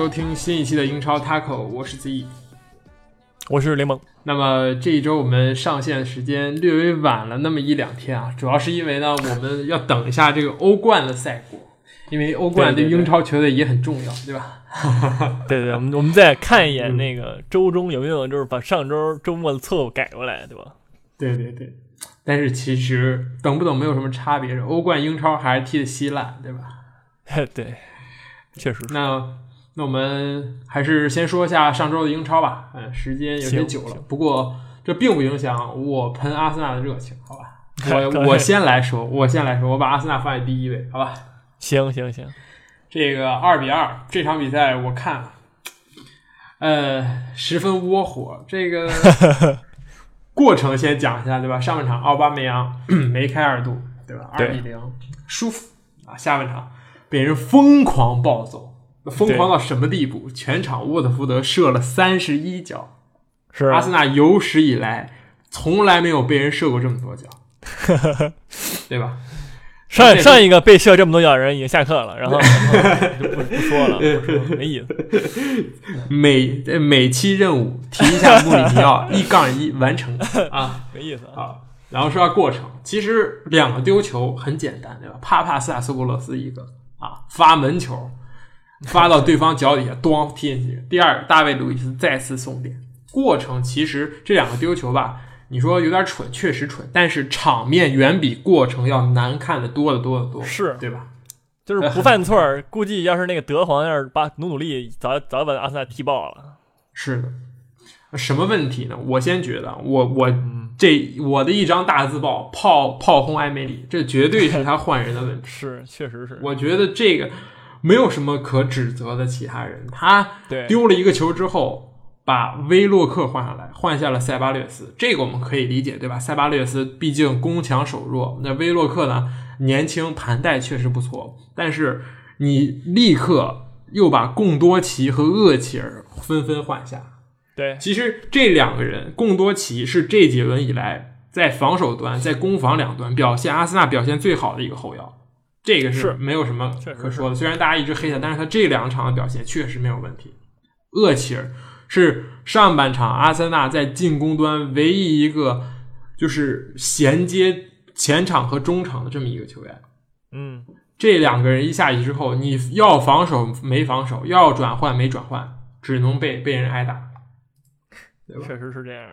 收听新一期的英超 Taco，我是 Z，我是雷蒙。那么这一周我们上线时间略微晚了那么一两天啊，主要是因为呢，我们要等一下这个欧冠的赛果，因为欧冠对英超球队也很重要，对吧？对对，我们我们再看一眼那个周中有没有就是把上周周末的错误改过来，对吧？对对对，但是其实等不等没有什么差别，欧冠、英超还是踢的稀烂，对吧？对，确实。那那我们还是先说一下上周的英超吧。嗯，时间有点久了，不过这并不影响我喷阿森纳的热情，好吧？我我先来说，我先来说，我把阿森纳放在第一位，好吧？行行行，这个二比二这场比赛我看了，呃，十分窝火。这个 过程先讲一下，对吧？上半场奥巴梅扬 梅开二度，对吧？二比零，舒服啊。下半场。被人疯狂暴走，疯狂到什么地步？全场沃特福德射了三十一脚，是阿森纳有史以来从来没有被人射过这么多脚，对吧？上上一个被射这么多脚的人已经下课了，然后 就不不说了，没意思。每每期任务提一下穆里尼奥一杠一完成啊，没意思啊。然后说下过程，其实两个丢球很简单，对吧？帕帕斯塔苏布洛斯一个。啊！发门球，发到对方脚底下，咣踢进去。第二，大卫·路易斯再次送点。过程其实这两个丢球吧，你说有点蠢，确实蠢，但是场面远比过程要难看的多得多得多，是对吧？就是不犯错儿，估计要是那个德皇要是把努努力，早早把阿森纳踢爆了。是的，什么问题呢？我先觉得，我我这我的一张大字报炮炮轰埃梅里，这绝对是 他换人的问题。是，确实是。我觉得这个没有什么可指责的其他人，他丢了一个球之后，把威洛克换下来，换下了塞巴略斯，这个我们可以理解，对吧？塞巴略斯毕竟攻强守弱，那威洛克呢，年轻盘带确实不错，但是你立刻又把贡多齐和厄齐尔纷纷换下。对，其实这两个人，贡多齐是这几轮以来在防守端、在攻防两端表现阿森纳表现最好的一个后腰，这个是没有什么可说的。虽然大家一直黑他，但是他这两场的表现确实没有问题。厄齐尔是上半场阿森纳在进攻端唯一一个就是衔接前场和中场的这么一个球员。嗯，这两个人一下去之后，你要防守没防守，要转换没转换，只能被被人挨打。确实是这样。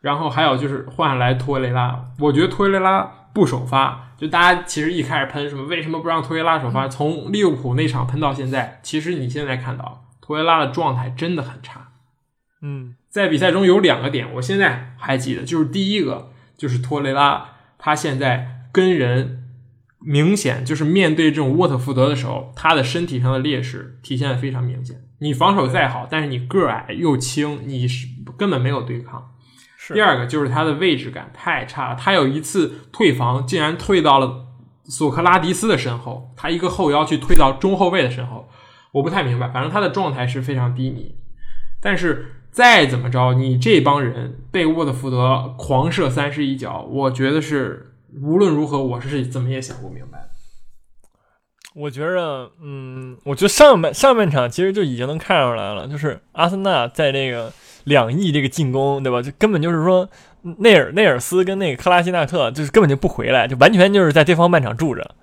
然后还有就是换下来托雷拉，我觉得托雷拉不首发，就大家其实一开始喷什么为什么不让托雷拉首发，从利物浦那场喷到现在，其实你现在看到托雷拉的状态真的很差。嗯，在比赛中有两个点，我现在还记得，就是第一个就是托雷拉他现在跟人明显就是面对这种沃特福德的时候，他的身体上的劣势体现的非常明显。你防守再好，但是你个矮又轻，你是根本没有对抗。第二个就是他的位置感太差了，他有一次退防竟然退到了索克拉迪斯的身后，他一个后腰去退到中后卫的身后，我不太明白。反正他的状态是非常低迷。但是再怎么着，你这帮人被沃特福德狂射三十一脚，我觉得是无论如何，我是怎么也想不明白。我觉着，嗯，我觉得上半上半场其实就已经能看出来了，就是阿森纳在这个两翼这个进攻，对吧？就根本就是说内尔内尔斯跟那个克拉西纳特，就是根本就不回来，就完全就是在对方半场住着，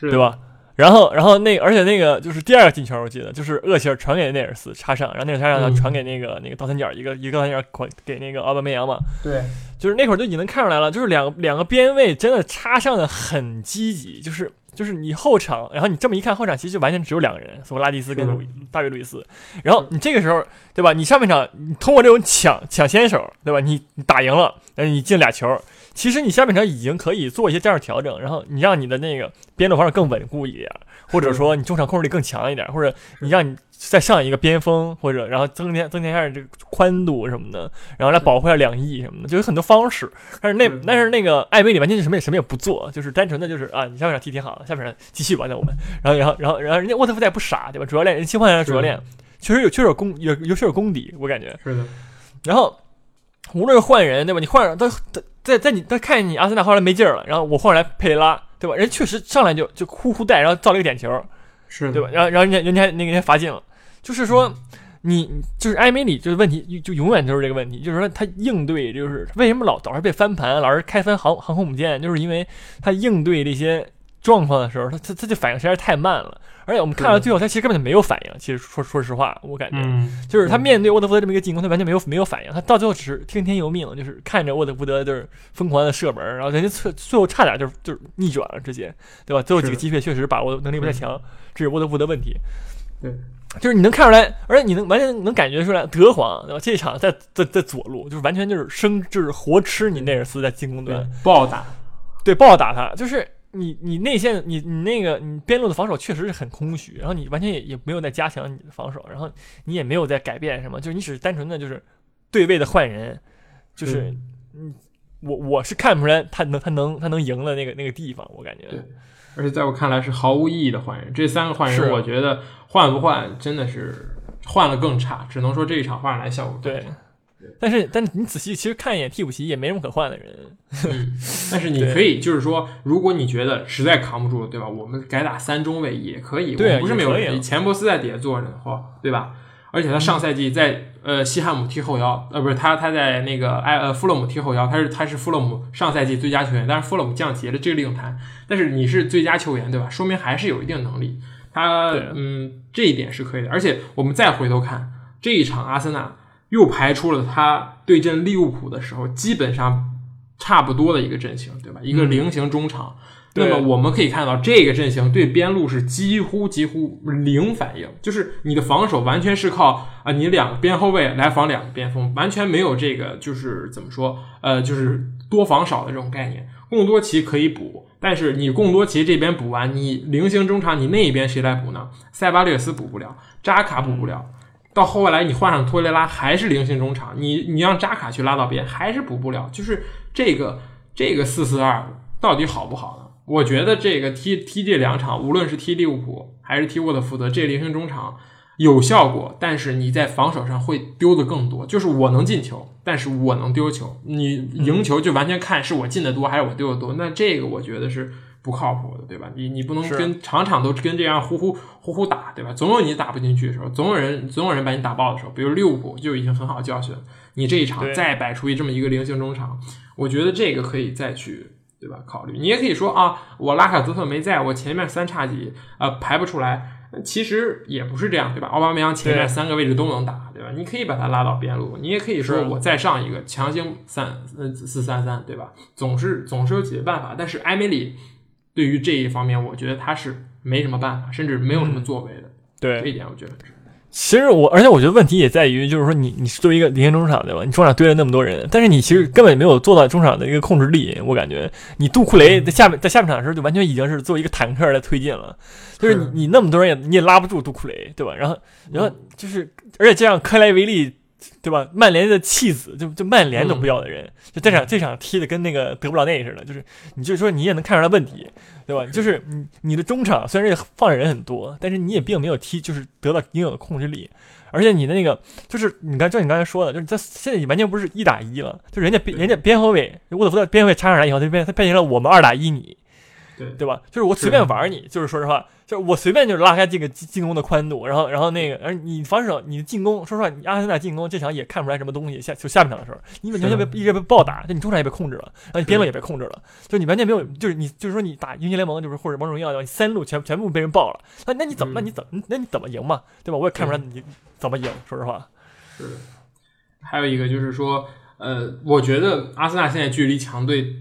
对吧？然后，然后那而且那个就是第二个进球，我记得就是厄齐尔传给内尔斯插上，然后内尔插上传给那个那个倒三角一个一个倒三角给那个奥巴梅扬嘛。对，就是那会儿就已经能看出来了，就是两个两个边位真的插上的很积极，就是。就是你后场，然后你这么一看，后场其实就完全只有两个人，索拉蒂斯跟路大卫路易斯。然后你这个时候，对吧？你上半场你通过这种抢抢先手，对吧？你你打赢了，嗯，你进俩球，其实你下半场已经可以做一些战术调整，然后你让你的那个边路防守更稳固一点，或者说你中场控制力更强一点，或者你让你。再上一个边锋，或者然后增添增添一下这个宽度什么的，然后来保护下两翼什么的，就有很多方式。但是那但是那个艾梅里完全是什么也什么也不做，就是单纯的就是啊，你下半场踢挺好，下半场继续吧，那我们。然后然后然后然后人家沃特福德也不傻，对吧？主教练人切换下来主教练，确实有确实有功有有确实有功底，我感觉是的。然后无论是换人，对吧？你换上他在在你他看见你阿森纳后来没劲儿了，然后我换来佩雷拉，对吧？人确实上来就就呼呼带，然后造了一个点球。是对吧？然后然后人家人家那个人家罚进了，就是说。你就是艾梅里，就是问题就永远就是这个问题，就是说他应对就是为什么老老是被翻盘，老是开翻航航空母舰，就是因为他应对这些状况的时候，他他他就反应实在是太慢了。而且我们看到最后，他其实根本就没有反应。其实说说实话，我感觉就是他面对沃德福德这么一个进攻，他完全没有没有反应。他到最后只是听天由命，就是看着沃德福德就是疯狂的射门，然后人家最最后差点就是就是逆转了，直接对吧？最后几个机会确实把握能力不太强，这是沃德福德问题。对。就是你能看出来，而且你能完全能感觉出来，德皇对吧？这场在在在左路，就是完全就是生就是活吃你内尔斯在进攻端暴打，对暴打他。就是你你内线你你那个你边路的防守确实是很空虚，然后你完全也也没有在加强你的防守，然后你也没有在改变什么，就是你只是单纯的就是对位的换人，就是嗯，我我是看不出来他能他能他能赢的那个那个地方，我感觉。而且在我看来是毫无意义的换人，这三个换人，我觉得换不换真的是换了更差，只能说这一场换来效果对。但是，但是你仔细其实看一眼替补席也没什么可换的人。嗯但是你可以就是说，如果你觉得实在扛不住了，对吧？我们改打三中卫也可以，对，不是没有问题。钱伯斯在底下坐着的，话对吧？而且他上赛季在呃西汉姆踢后腰，呃不是他他在那个埃呃富勒姆踢后腰，他是他是富勒姆上赛季最佳球员，但是富勒姆降级了，这个另谈。但是你是最佳球员对吧？说明还是有一定能力，他嗯这一点是可以的。而且我们再回头看这一场，阿森纳又排出了他对阵利物浦的时候基本上差不多的一个阵型，对吧？一个菱形中场。那么我们可以看到，这个阵型对边路是几乎几乎零反应，就是你的防守完全是靠啊，你两个边后卫来防两个边锋，完全没有这个就是怎么说，呃，就是多防少的这种概念。贡多奇可以补，但是你贡多奇这边补完，你菱形中场你那一边谁来补呢？塞巴略斯补不了，扎卡补不了，到后来你换上托雷拉还是菱形中场，你你让扎卡去拉到边还是补不了，就是这个这个四四二到底好不好呢？我觉得这个踢踢这两场，无论是踢利物浦还是踢沃特福德，这菱形中场有效果，但是你在防守上会丢的更多。就是我能进球，但是我能丢球。你赢球就完全看是我进的多还是我丢的多。那这个我觉得是不靠谱的，对吧？你你不能跟场场都跟这样呼呼呼呼打，对吧？总有你打不进去的时候，总有人总有人把你打爆的时候。比如利物浦就已经很好教训了，你这一场再摆出一这么一个菱形中场，我觉得这个可以再去。对吧？考虑你也可以说啊，我拉卡泽特没在，我前面三叉戟呃排不出来。其实也不是这样，对吧？奥巴梅扬前面三个位置都能打，对吧？你可以把他拉到边路，你也可以说我再上一个强行三呃四三三，对吧？总是总是有解决办法。但是埃梅里对于这一方面，我觉得他是没什么办法，甚至没有什么作为的。对这一点，我觉得是。其实我，而且我觉得问题也在于，就是说你你是作为一个领先中场对吧？你中场堆了那么多人，但是你其实根本没有做到中场的一个控制力。我感觉你杜库雷在下面在下半场的时候就完全已经是作为一个坦克来推进了，就是你你那么多人也你也拉不住杜库雷对吧？然后然后就是而且这样克莱维利。对吧？曼联的弃子，就就曼联都不要的人，就这场这场踢的跟那个德布劳内似的，就是你就说你也能看出来问题，对吧？就是你你的中场虽然这放人很多，但是你也并没有踢，就是得到应有的控制力，而且你的那个就是你刚就你刚才说的，就是他现在完全不是一打一了，就人家人家边后卫沃特福德边后卫插上来以后，他变他变成了我们二打一你。对对吧？就是我随便玩你，就是说实话，就是我随便就是拉开这个进进攻的宽度，然后然后那个，而你防守你的进攻，说实话，你阿森纳进攻这场也看不出来什么东西。下就下半场的时候，你完全被一直被暴打，就你中场也被控制了，然后你边路也被控制了，就你完全没有，就是你就是说你打英雄联盟，就是或者王者荣耀，你三路全全部被人爆了，那那你怎么那你怎么那你怎么赢嘛？对吧？我也看不出来你怎么赢，说实话。是，还有一个就是说，呃，我觉得阿森纳现在距离强队。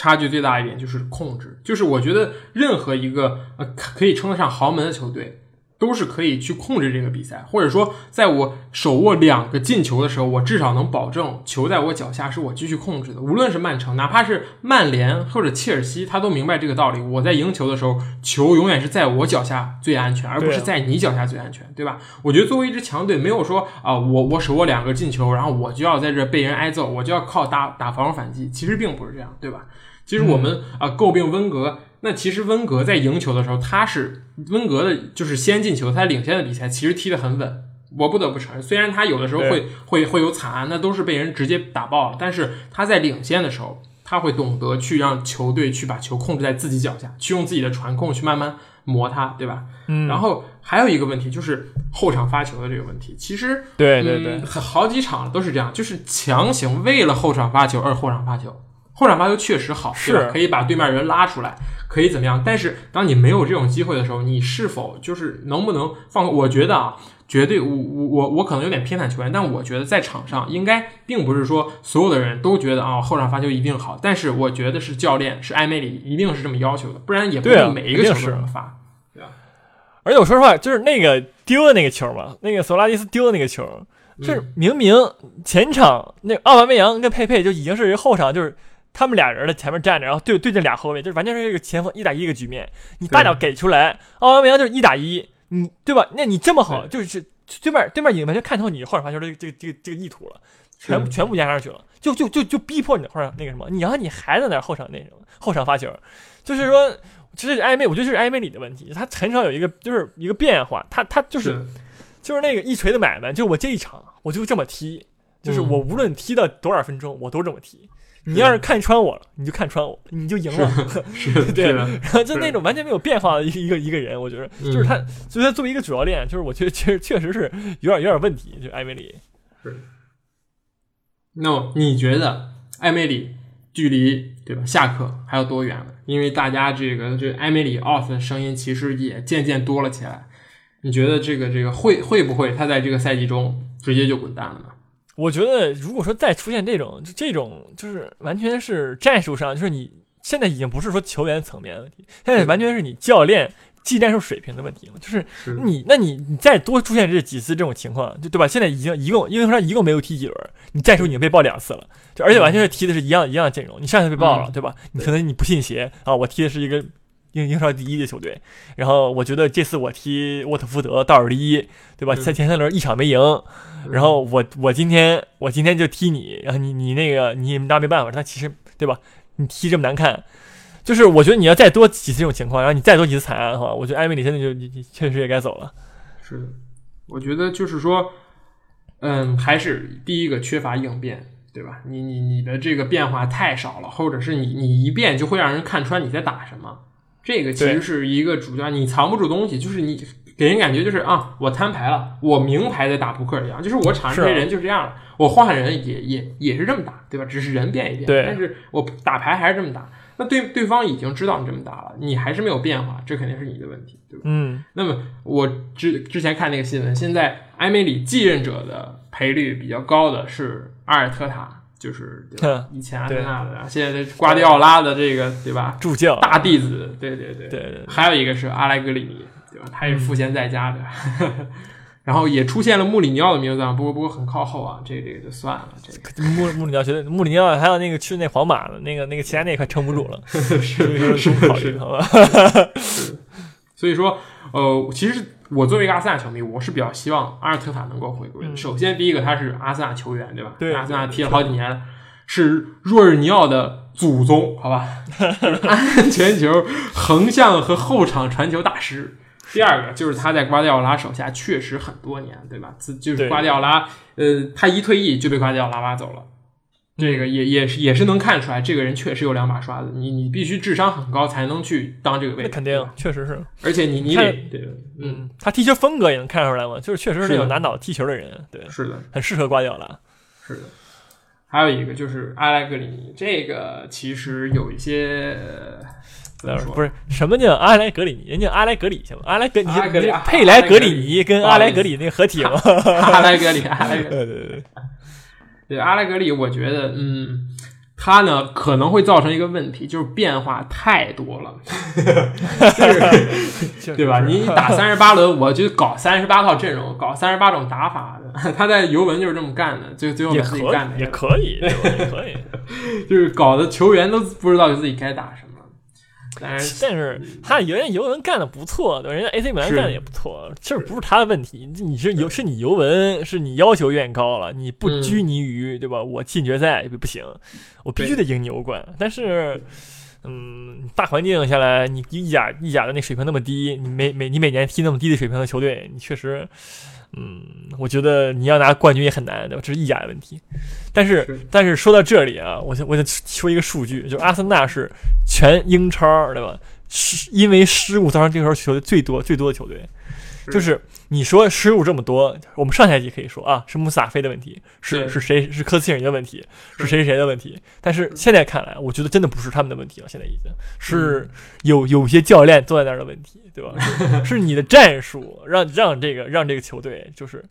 差距最大一点就是控制，就是我觉得任何一个呃可以称得上豪门的球队。都是可以去控制这个比赛，或者说，在我手握两个进球的时候，我至少能保证球在我脚下是我继续控制的。无论是曼城，哪怕是曼联或者切尔西，他都明白这个道理。我在赢球的时候，球永远是在我脚下最安全，而不是在你脚下最安全，对吧？我觉得作为一支强队，没有说啊，我我手握两个进球，然后我就要在这被人挨揍，我就要靠打打防守反击。其实并不是这样，对吧？其实我们啊诟病温格。那其实温格在赢球的时候，他是温格的，就是先进球，他领先的比赛其实踢得很稳。我不得不承认，虽然他有的时候会会会有惨案，那都是被人直接打爆了。但是他在领先的时候，他会懂得去让球队去把球控制在自己脚下，去用自己的传控去慢慢磨他，对吧？嗯，然后还有一个问题就是后场发球的这个问题，其实对对对嗯，好几场都是这样，就是强行为了后场发球而后场发球。后场发球确实好，对吧是可以把对面人拉出来，可以怎么样？但是当你没有这种机会的时候，你是否就是能不能放？我觉得啊，绝对，我我我我可能有点偏袒球员，但我觉得在场上应该并不是说所有的人都觉得啊后场发球一定好，但是我觉得是教练是艾梅里一定是这么要求的，不然也不会每一个球都肯定是这么发。而且我说实话，就是那个丢的那个球嘛，那个索拉蒂斯丢的那个球，就是明明前场那奥巴梅扬跟佩佩就已经是后场，就是他们俩人在前面站着，然后对对着俩后卫，就是完全是一个前锋一打一个局面。你大脚给出来，奥巴梅扬就是一打一，你对吧？那你这么好，就是对面对面已经完全看透你后场发球的这个这个这个意图了，全部全部压上去了，就就就就逼迫你后场那个什么，你然后你还在那后场那什么后场发球，就是说。这是暧昧，我觉得这是暧昧里的问题，他很少有一个就是一个变化，他他就是是。就是那个一锤子买卖，就我这一场我就这么踢，就是嗯。我无论踢到多少分钟，我都这么踢。你要是看穿我了，你就看穿我，你就赢了。是 对的，然后就那种完全没有变化的一个一个一个人，我觉得嗯就是他，所以他作为一个主教练，就是我觉得确实确实是有点有点问题，就艾梅里。是那么你觉得艾梅里距离对吧下课还有多远呢？因为大家这个这艾梅里 off 的声音其实也渐渐多了起来。你觉得这个这个会会不会他在这个赛季中直接就滚蛋了呢？我觉得如果说再出现这种就这种就是完全是战术上，就是你现在已经不是说球员层面的问题，现在完全是你教练技战术水平的问题，就是是你，那你你再多出现这几次这种情况，就对吧？现在已经一共，因为他一共没有踢几轮，你战术已经被爆两次了，就而且完全是踢的是一样一样的阵容。你上次被爆了，嗯对吧？你可能你不信邪啊，我踢的是一个英英超第一的球队，然后我觉得这次我踢沃特福德倒数第一，对吧？在前前三轮一场没赢，然后我我今天我今天就踢你，然后你你那个你那没办法，他其实对吧？你踢这么难看。就是我觉得你要再多几次这种情况，然后你再多几次惨案的话，我觉得艾米里现在就你你确实也该走了。是的，我觉得就是说，嗯，还是第一个缺乏应变，对吧？你你你的这个变化太少了，或者是你你一变就会让人看穿你在打什么。这个其实是一个主教，你藏不住东西，就是你给人感觉就是啊，我摊牌了，我明牌在打扑克一样，就是我场上这些人就这样了，我换人也也也是这么打，对吧？只是人变一变，对但是我打牌还是这么打。那对对方已经知道你这么打了，你还是没有变化，这肯定是你的问题，对吧？嗯，那么我之之前看那个新闻，现在埃梅里继任者的赔率比较高的是阿尔特塔，就是？以前阿森纳的，现在这瓜迪奥拉的这个对吧？助教，大弟子，对对对对对对还有一个是阿莱格里尼，对吧？他也赋闲在家的。然后也出现了穆里尼奥的名字啊，不过不过很靠后啊，这个这个就算了，这个穆穆里尼奥觉得穆里尼奥还有那个去那皇马的那个那个其他那块撑不住了，是是是，好吧？所以说，呃，其实我作为一个阿森纳球迷，我是比较希望阿尔特塔能够回归的。嗯首先，第一个他是阿森纳球员，对吧？对阿森纳踢了好几年了，是若日尼奥的祖宗，好吧？就是安全球、横向和后场传球大师。第二个就是他在瓜迪奥拉手下确实很多年，对吧？自就是瓜迪奥拉，呃，他一退役就被瓜迪奥拉挖走了。这个也也是也是能看出来，这个人确实有两把刷子。你你必须智商很高才能去当这个位置，肯定，确实是，而且你你看得对，嗯，嗯，他踢球风格也能看出来嘛，就是确实是是的那种拿脑踢球的人，对，是的，很适合瓜迪奥拉。是的。还有一个就是阿莱格里尼，这个其实有一些呃怎么说？不是什么叫阿莱格里尼，人家阿莱格里行吗？阿莱格，你阿莱格里啊你佩莱格里尼跟阿莱格里那个合体吗？阿莱格里，阿莱格里，对对对，对阿莱格里，我觉得，嗯，他呢可能会造成一个问题，就是变化太多了，就是对吧？你打三十八轮，我就搞三十八套阵容，搞三十八种打法的。他在尤文就是这么干的，最最后也把自己干的，也可以，对吧？也可以。就是搞得球员都不知道自己该打什么。但是 但是他人家尤文干的不错，对吧？人家 AC 米兰干的也不错，这不是他的问题。你是尤是你尤文，是你要求越高了，你不嗯拘泥于对吧？我进决赛不行，我必须得赢你欧冠。但是，嗯，大环境下来，你意甲意甲的那水平那么低，你每每你每年踢那么低的水平的球队，你确实。嗯，我觉得你要拿冠军也很难，对吧？这是意甲的问题。但是，是但是说到这里啊，我想我想说一个数据，就是阿森纳是全英超，对吧？是因为失误造成这个时候球队最多最多的球队。是。就是你说失误这么多，我们上赛季可以说啊，是穆萨菲的问题，是是谁是科斯切尔尼的问题，是是谁谁的问题。但是现在看来，我觉得真的不是他们的问题了，现在已经。是有有些教练坐在那儿的问题，对吧？是 是你的战术让让这个让这个球队就是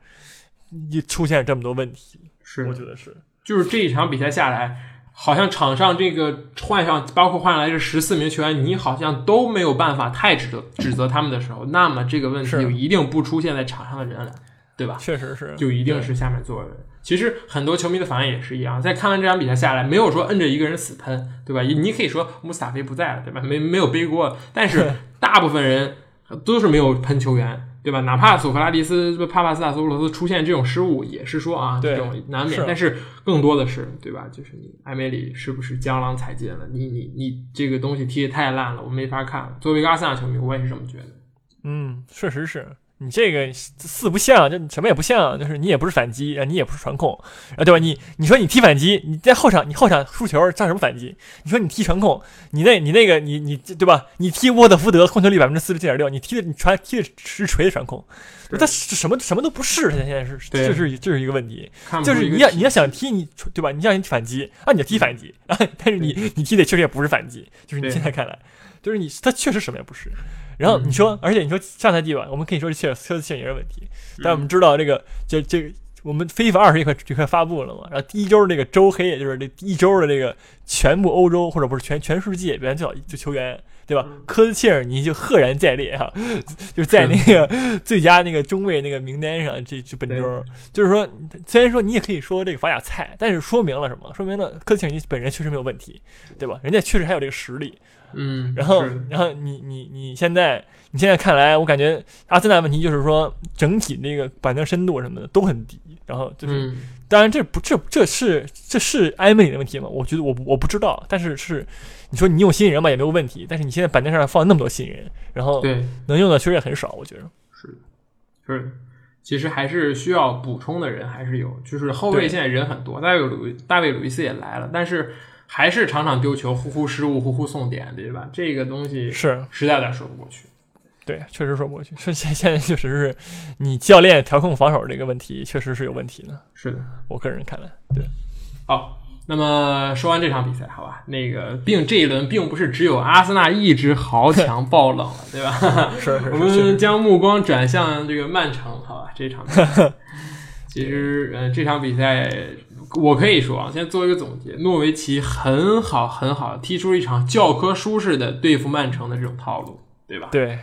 一出现这么多问题，是。我觉得是。就是这一场比赛下来，好像场上这个换上，包括换上来这十四名球员，你好像都没有办法太指责指责他们的时候，那么这个问题就一定不出现在场上的人了，对吧？确实是就一定是下面坐的人。其实很多球迷的反应也是一样，在看完这场比赛下来，没有说摁着一个人死喷，对吧？你可以说穆斯塔菲不在了，对吧？没没有背锅，但是大部分人都是没有喷球员，对吧？哪怕索弗拉迪斯、帕帕斯塔索普罗斯出现这种失误，也是说啊，这种难免。但是更多的是，对吧？就是你埃梅里是不是江郎才尽了？你你你这个东西踢得太烂了，我没法看了。作为一个阿森纳球迷，我也是这么觉得。嗯，确实是你这个四不像，就什么也不像，就是你也不是反击，啊，你也不是传控，啊，对吧？你你说你踢反击，你在后场你后场输球上什么反击？你说你踢传控，你那你那个你你对吧？你踢沃特福德控球率百分之四十七点六，你踢的你传踢的实锤的传控，对他什么什么都不是，他现在是对这是这是一个问题，就是你要你要想踢你对吧？你要想反击啊，你就踢反击啊，但是你你踢的确实也不是反击，就是你现在看来，就是你他确实什么也不是。然后你说，而且你说上赛季吧，我们可以说是切尔 切尔切尔尼的问题，但我们知道这个这这个我们非法二十一块这块发布了嘛，然后第一周这个周黑，也就是这一周的这个全部欧洲或者不是全全世界表现最好就球员，对吧？科斯切尔尼就赫然在列哈、就是在那个最佳那个中卫那个名单上，这这本周就是说，虽然说你也可以说这个法甲菜，但是说明了什么？说明了科斯切尔尼本人确实没有问题，对吧？人家确实还有这个实力。嗯，然后，然后你你你现在你现在看来，我感觉阿森纳问题就是说整体那个板凳深度什么的都很低，然后就是、嗯，当然这不这这是这是埃梅里的问题吗？我觉得我我不知道，但是是你说你用新人吧也没有问题，但是你现在板凳上放那么多新人，然后对，能用的确实也很少，我觉得是。的，是。的。其实还是需要补充的人还是有，就是后卫现在人很多，大卫鲁大卫鲁伊斯也来了，但是还是场场丢球，呼呼失误，呼呼送点，对吧？这个东西是实在有点说不过去。对，确实说不过去。说现现在确实是你教练调控防守这个问题确实是有问题的，是的，我个人看来，对，好，那么说完这场比赛，好吧，那个并这一轮并不是只有阿森纳一支豪强爆冷了，对吧？是是 我们将目光转向这个曼城，好吧，这场比赛。其实，呃，这场比赛我可以说啊，先做一个总结，诺维奇很好很好踢出一场教科书式的对付曼城的这种套路，对吧？对。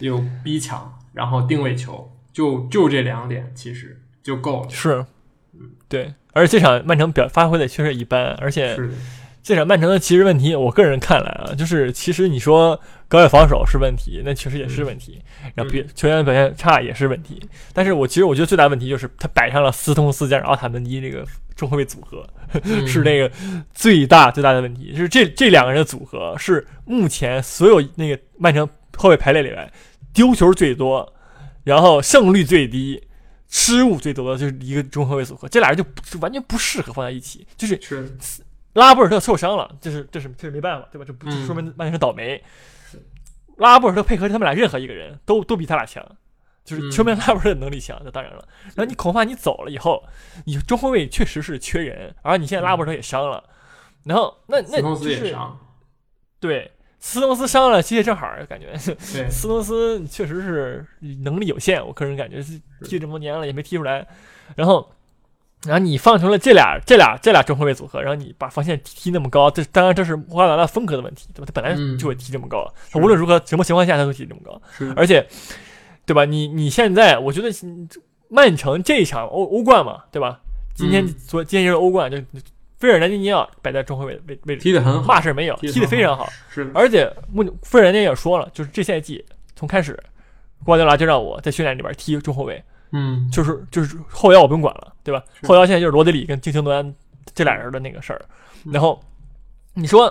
有逼抢，然后定位球，就就这两点，其实就够了。是，对，而且这场曼城表发挥的确实一般，而且是的，这场曼城的其实问题，我个人看来啊，就是其实你说高位防守是问题，那确实也是问题，然后别球员表现差也是问题，但是我其实我觉得最大问题就是他摆上了斯通斯加上奥塔门迪这个中后卫组合，嗯是那个最大最大的问题，就是这这两个人的组合是目前所有那个曼城后卫排列里面丢球最多，然后胜率最低。失误最多的就是一个中后卫组合，这俩人就就完全不适合放在一起。就是是拉波尔特受伤了，这是这是这是没办法，对吧？这不嗯这说明曼联是倒霉。拉波尔特配合他们俩任何一个人都都比他俩强，就是嗯说明拉波尔特能力强，那当然了。然后你恐怕你走了以后，你中后卫确实是缺人，而你现在拉波尔特也伤了，然后那那对斯通斯伤了，其实正好感觉对，斯通斯确实是能力有限，我个人感觉是踢这么多年了也没踢出来。然后，然后你放成了这俩这俩这俩中后卫组合，然后你把防线踢踢那么高，这当然这是瓜迪奥拉风格的问题，对吧？他本来嗯就会踢这么高，他无论如何什么情况下他都踢这么高，是而且，对吧？你你现在我觉得曼城这一场欧欧冠嘛，对吧？今天嗯昨今天就是欧冠，就菲尔南迪尼奥摆在中后卫位位置，踢得很好，嘛事没有，踢得非常好。是，而且穆菲尔南迪也说了，就是这赛季从开始，瓜迪奥拉就让我在训练里边踢中后卫，嗯，就是就是后腰我不用管了，对吧？后腰现在就是罗德里跟金廷端这俩人的那个事儿。然后你说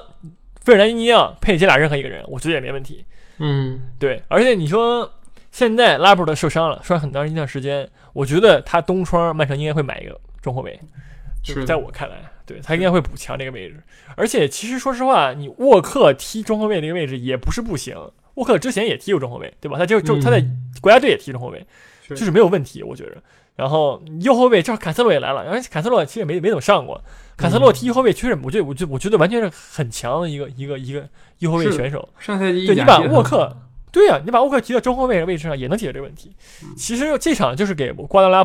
费尔南迪尼奥配这俩任何一个人，我觉得也没问题。嗯，对，而且你说现在拉布的受伤了，受伤很长一段时间，我觉得他东窗曼城应该会买一个中后卫，就是在我看来，对他应该会补强这个位置。而且其实说实话，你沃克踢中后卫这个位置也不是不行。沃克之前也踢过中后卫，对吧？他就就他在国家队也踢中后卫，就是没有问题，我觉着。然后右后卫正好坎塞洛也来了，然后坎塞洛其实也没没怎么上过。坎塞洛踢右后卫确实，我觉得我觉我觉得完全是很强的一个一个一个右后卫选手。上赛季对你把沃克，对呀，你把沃克提到中后卫的位置上也能解决这个问题。其实这场就是给瓜德拉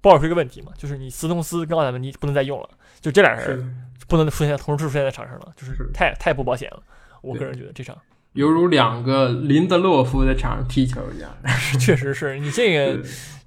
暴露出一个问题嘛，就是你斯通斯跟奥塔门尼不能再用了，就这俩人不能出现同时出现在场上了，就是太太不保险了。我个人觉得这场。犹如两个林德洛夫在场上踢球一样，确实是你这个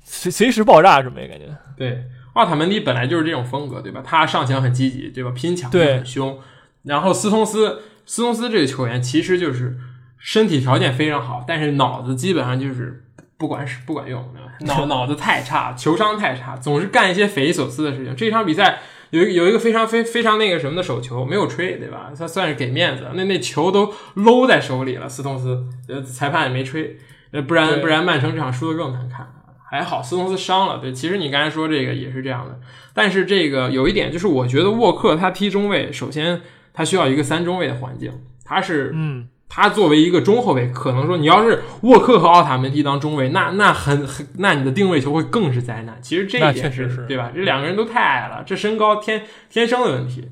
随随时爆炸，准备感觉。对，奥塔门迪本来就是这种风格，对吧？他上抢很积极，对吧？拼抢很凶。然后斯通斯，斯通斯这个球员其实就是身体条件非常好，但是脑子基本上就是不管使不管用，脑 脑子太差，球商太差，总是干一些匪夷所思的事情。这场比赛。有有一个非常非非常那个什么的手球没有吹，对吧？他算是给面子，那那球都搂在手里了。斯通斯，呃，裁判也没吹，呃，不然不然曼城这场输的更难看。还好斯通斯伤了，对，其实你刚才说这个也是这样的。但是这个有一点就是，我觉得沃克他踢中卫，首先他需要一个三中卫的环境，他是嗯。他作为一个中后卫，可能说你要是沃克和奥塔门迪当中卫，那那很很，那你的定位球会更是灾难。其实这一点是对吧？这两个人都太矮了，这身高天天生的问题。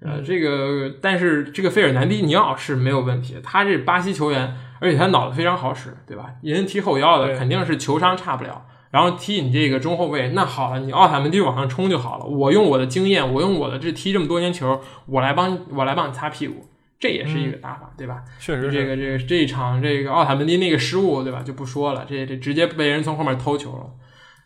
呃，这个但是这个费尔南迪尼奥是没有问题，他这巴西球员，而且他脑子非常好使，对吧？人踢后腰的肯定是球商差不了，然后踢你这个中后卫，那好了，你奥塔门迪往上冲就好了。我用我的经验，我用我的这踢这么多年球，我来帮我来帮你擦屁股。这也是一个打法，对吧？确实，这个这个这一场这个奥塔门迪那个失误，对吧？就不说了，这这直接被人从后面偷球了。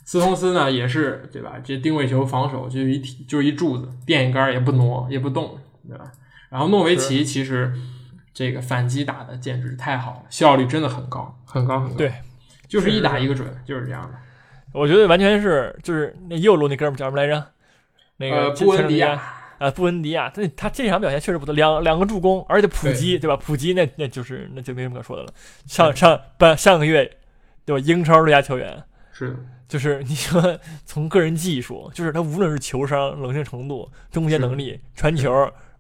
斯通斯呢也是，对吧？这定位球防守就一就是一柱子，电线杆也不挪也不动，对吧？然后诺维奇其实这个反击打的简直太好了，效率真的很高，很高很高。对，就是一打一个准，就是这样的。我觉得完全是，就是那右路那哥们叫什么来着？那个布恩迪亚。呃，布恩迪亚，他他这场表现确实不错，两两个助攻，而且普基，对吧？普基那那就是那就没什么可说的了。上上半上个月，对吧？英超最佳球员是，就是 你说从个人技术，就是他无论是球商、冷静程度、终结能力、传球，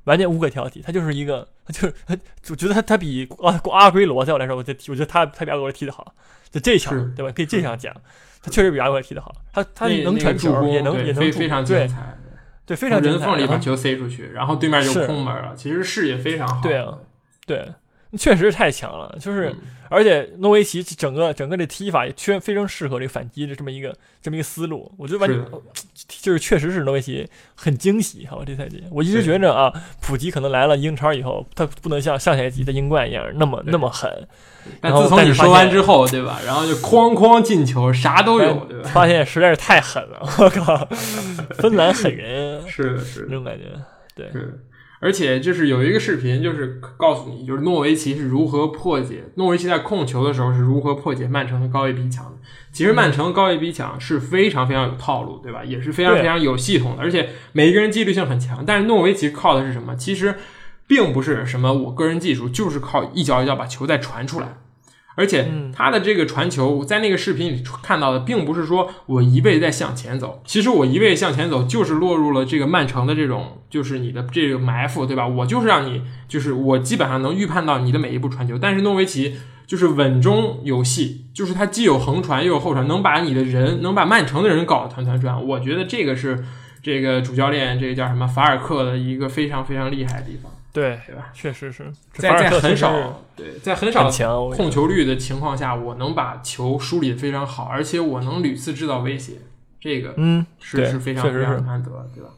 完全无可挑剔。他就是一个，他就是他，我觉得他他比阿阿圭罗在我来说，我觉我觉得他他比阿圭罗踢得好。就这场，对吧？可以这样讲，他确实比阿圭罗踢得好。他他能传球，也能也能非常精彩。对，非常人缝里把球塞出去，然后对面就空门了。其实视野非常好。对啊，对，确实是太强了。就是，而且诺维奇整个整个这踢法也确非常适合这个反击的这么一个这么一个思路。我觉得完全就是确实是诺维奇很惊喜哈。这赛季我一直觉着啊，普吉可能来了英超以后，他不能像上赛季在英冠一样那么那么狠。但自从你说完之后，对吧？然后就哐哐进球，啥都有，对吧？发现实在是太狠了，我靠！芬兰狠人，是的，是那种感觉，对。而且就是有一个视频，就是告诉你，就是诺维奇是如何破解诺维奇在控球的时候是如何破解曼城的高位逼抢的。其实曼城高位逼抢是非常非常有套路，对吧？也是非常非常有系统的，而且每一个人纪律性很强。但是诺维奇靠的是什么？其实。并不是什么我个人技术，就是靠一脚一脚把球再传出来，而且他的这个传球，在那个视频里看到的，并不是说我一味在向前走，其实我一味向前走，就是落入了这个曼城的这种，就是你的这个埋伏，对吧？我就是让你，就是我基本上能预判到你的每一步传球，但是诺维奇就是稳中有戏，就是他既有横传又有后传，能把你的人，能把曼城的人搞得团团转。我觉得这个是这个主教练，这个叫什么法尔克的一个非常非常厉害的地方。对，对吧？确实是，在在很少对，在很少控控球率的情况下，我能把球梳理的非常好，而且我能屡次制造威胁，这个嗯是是非常非常难得，对吧？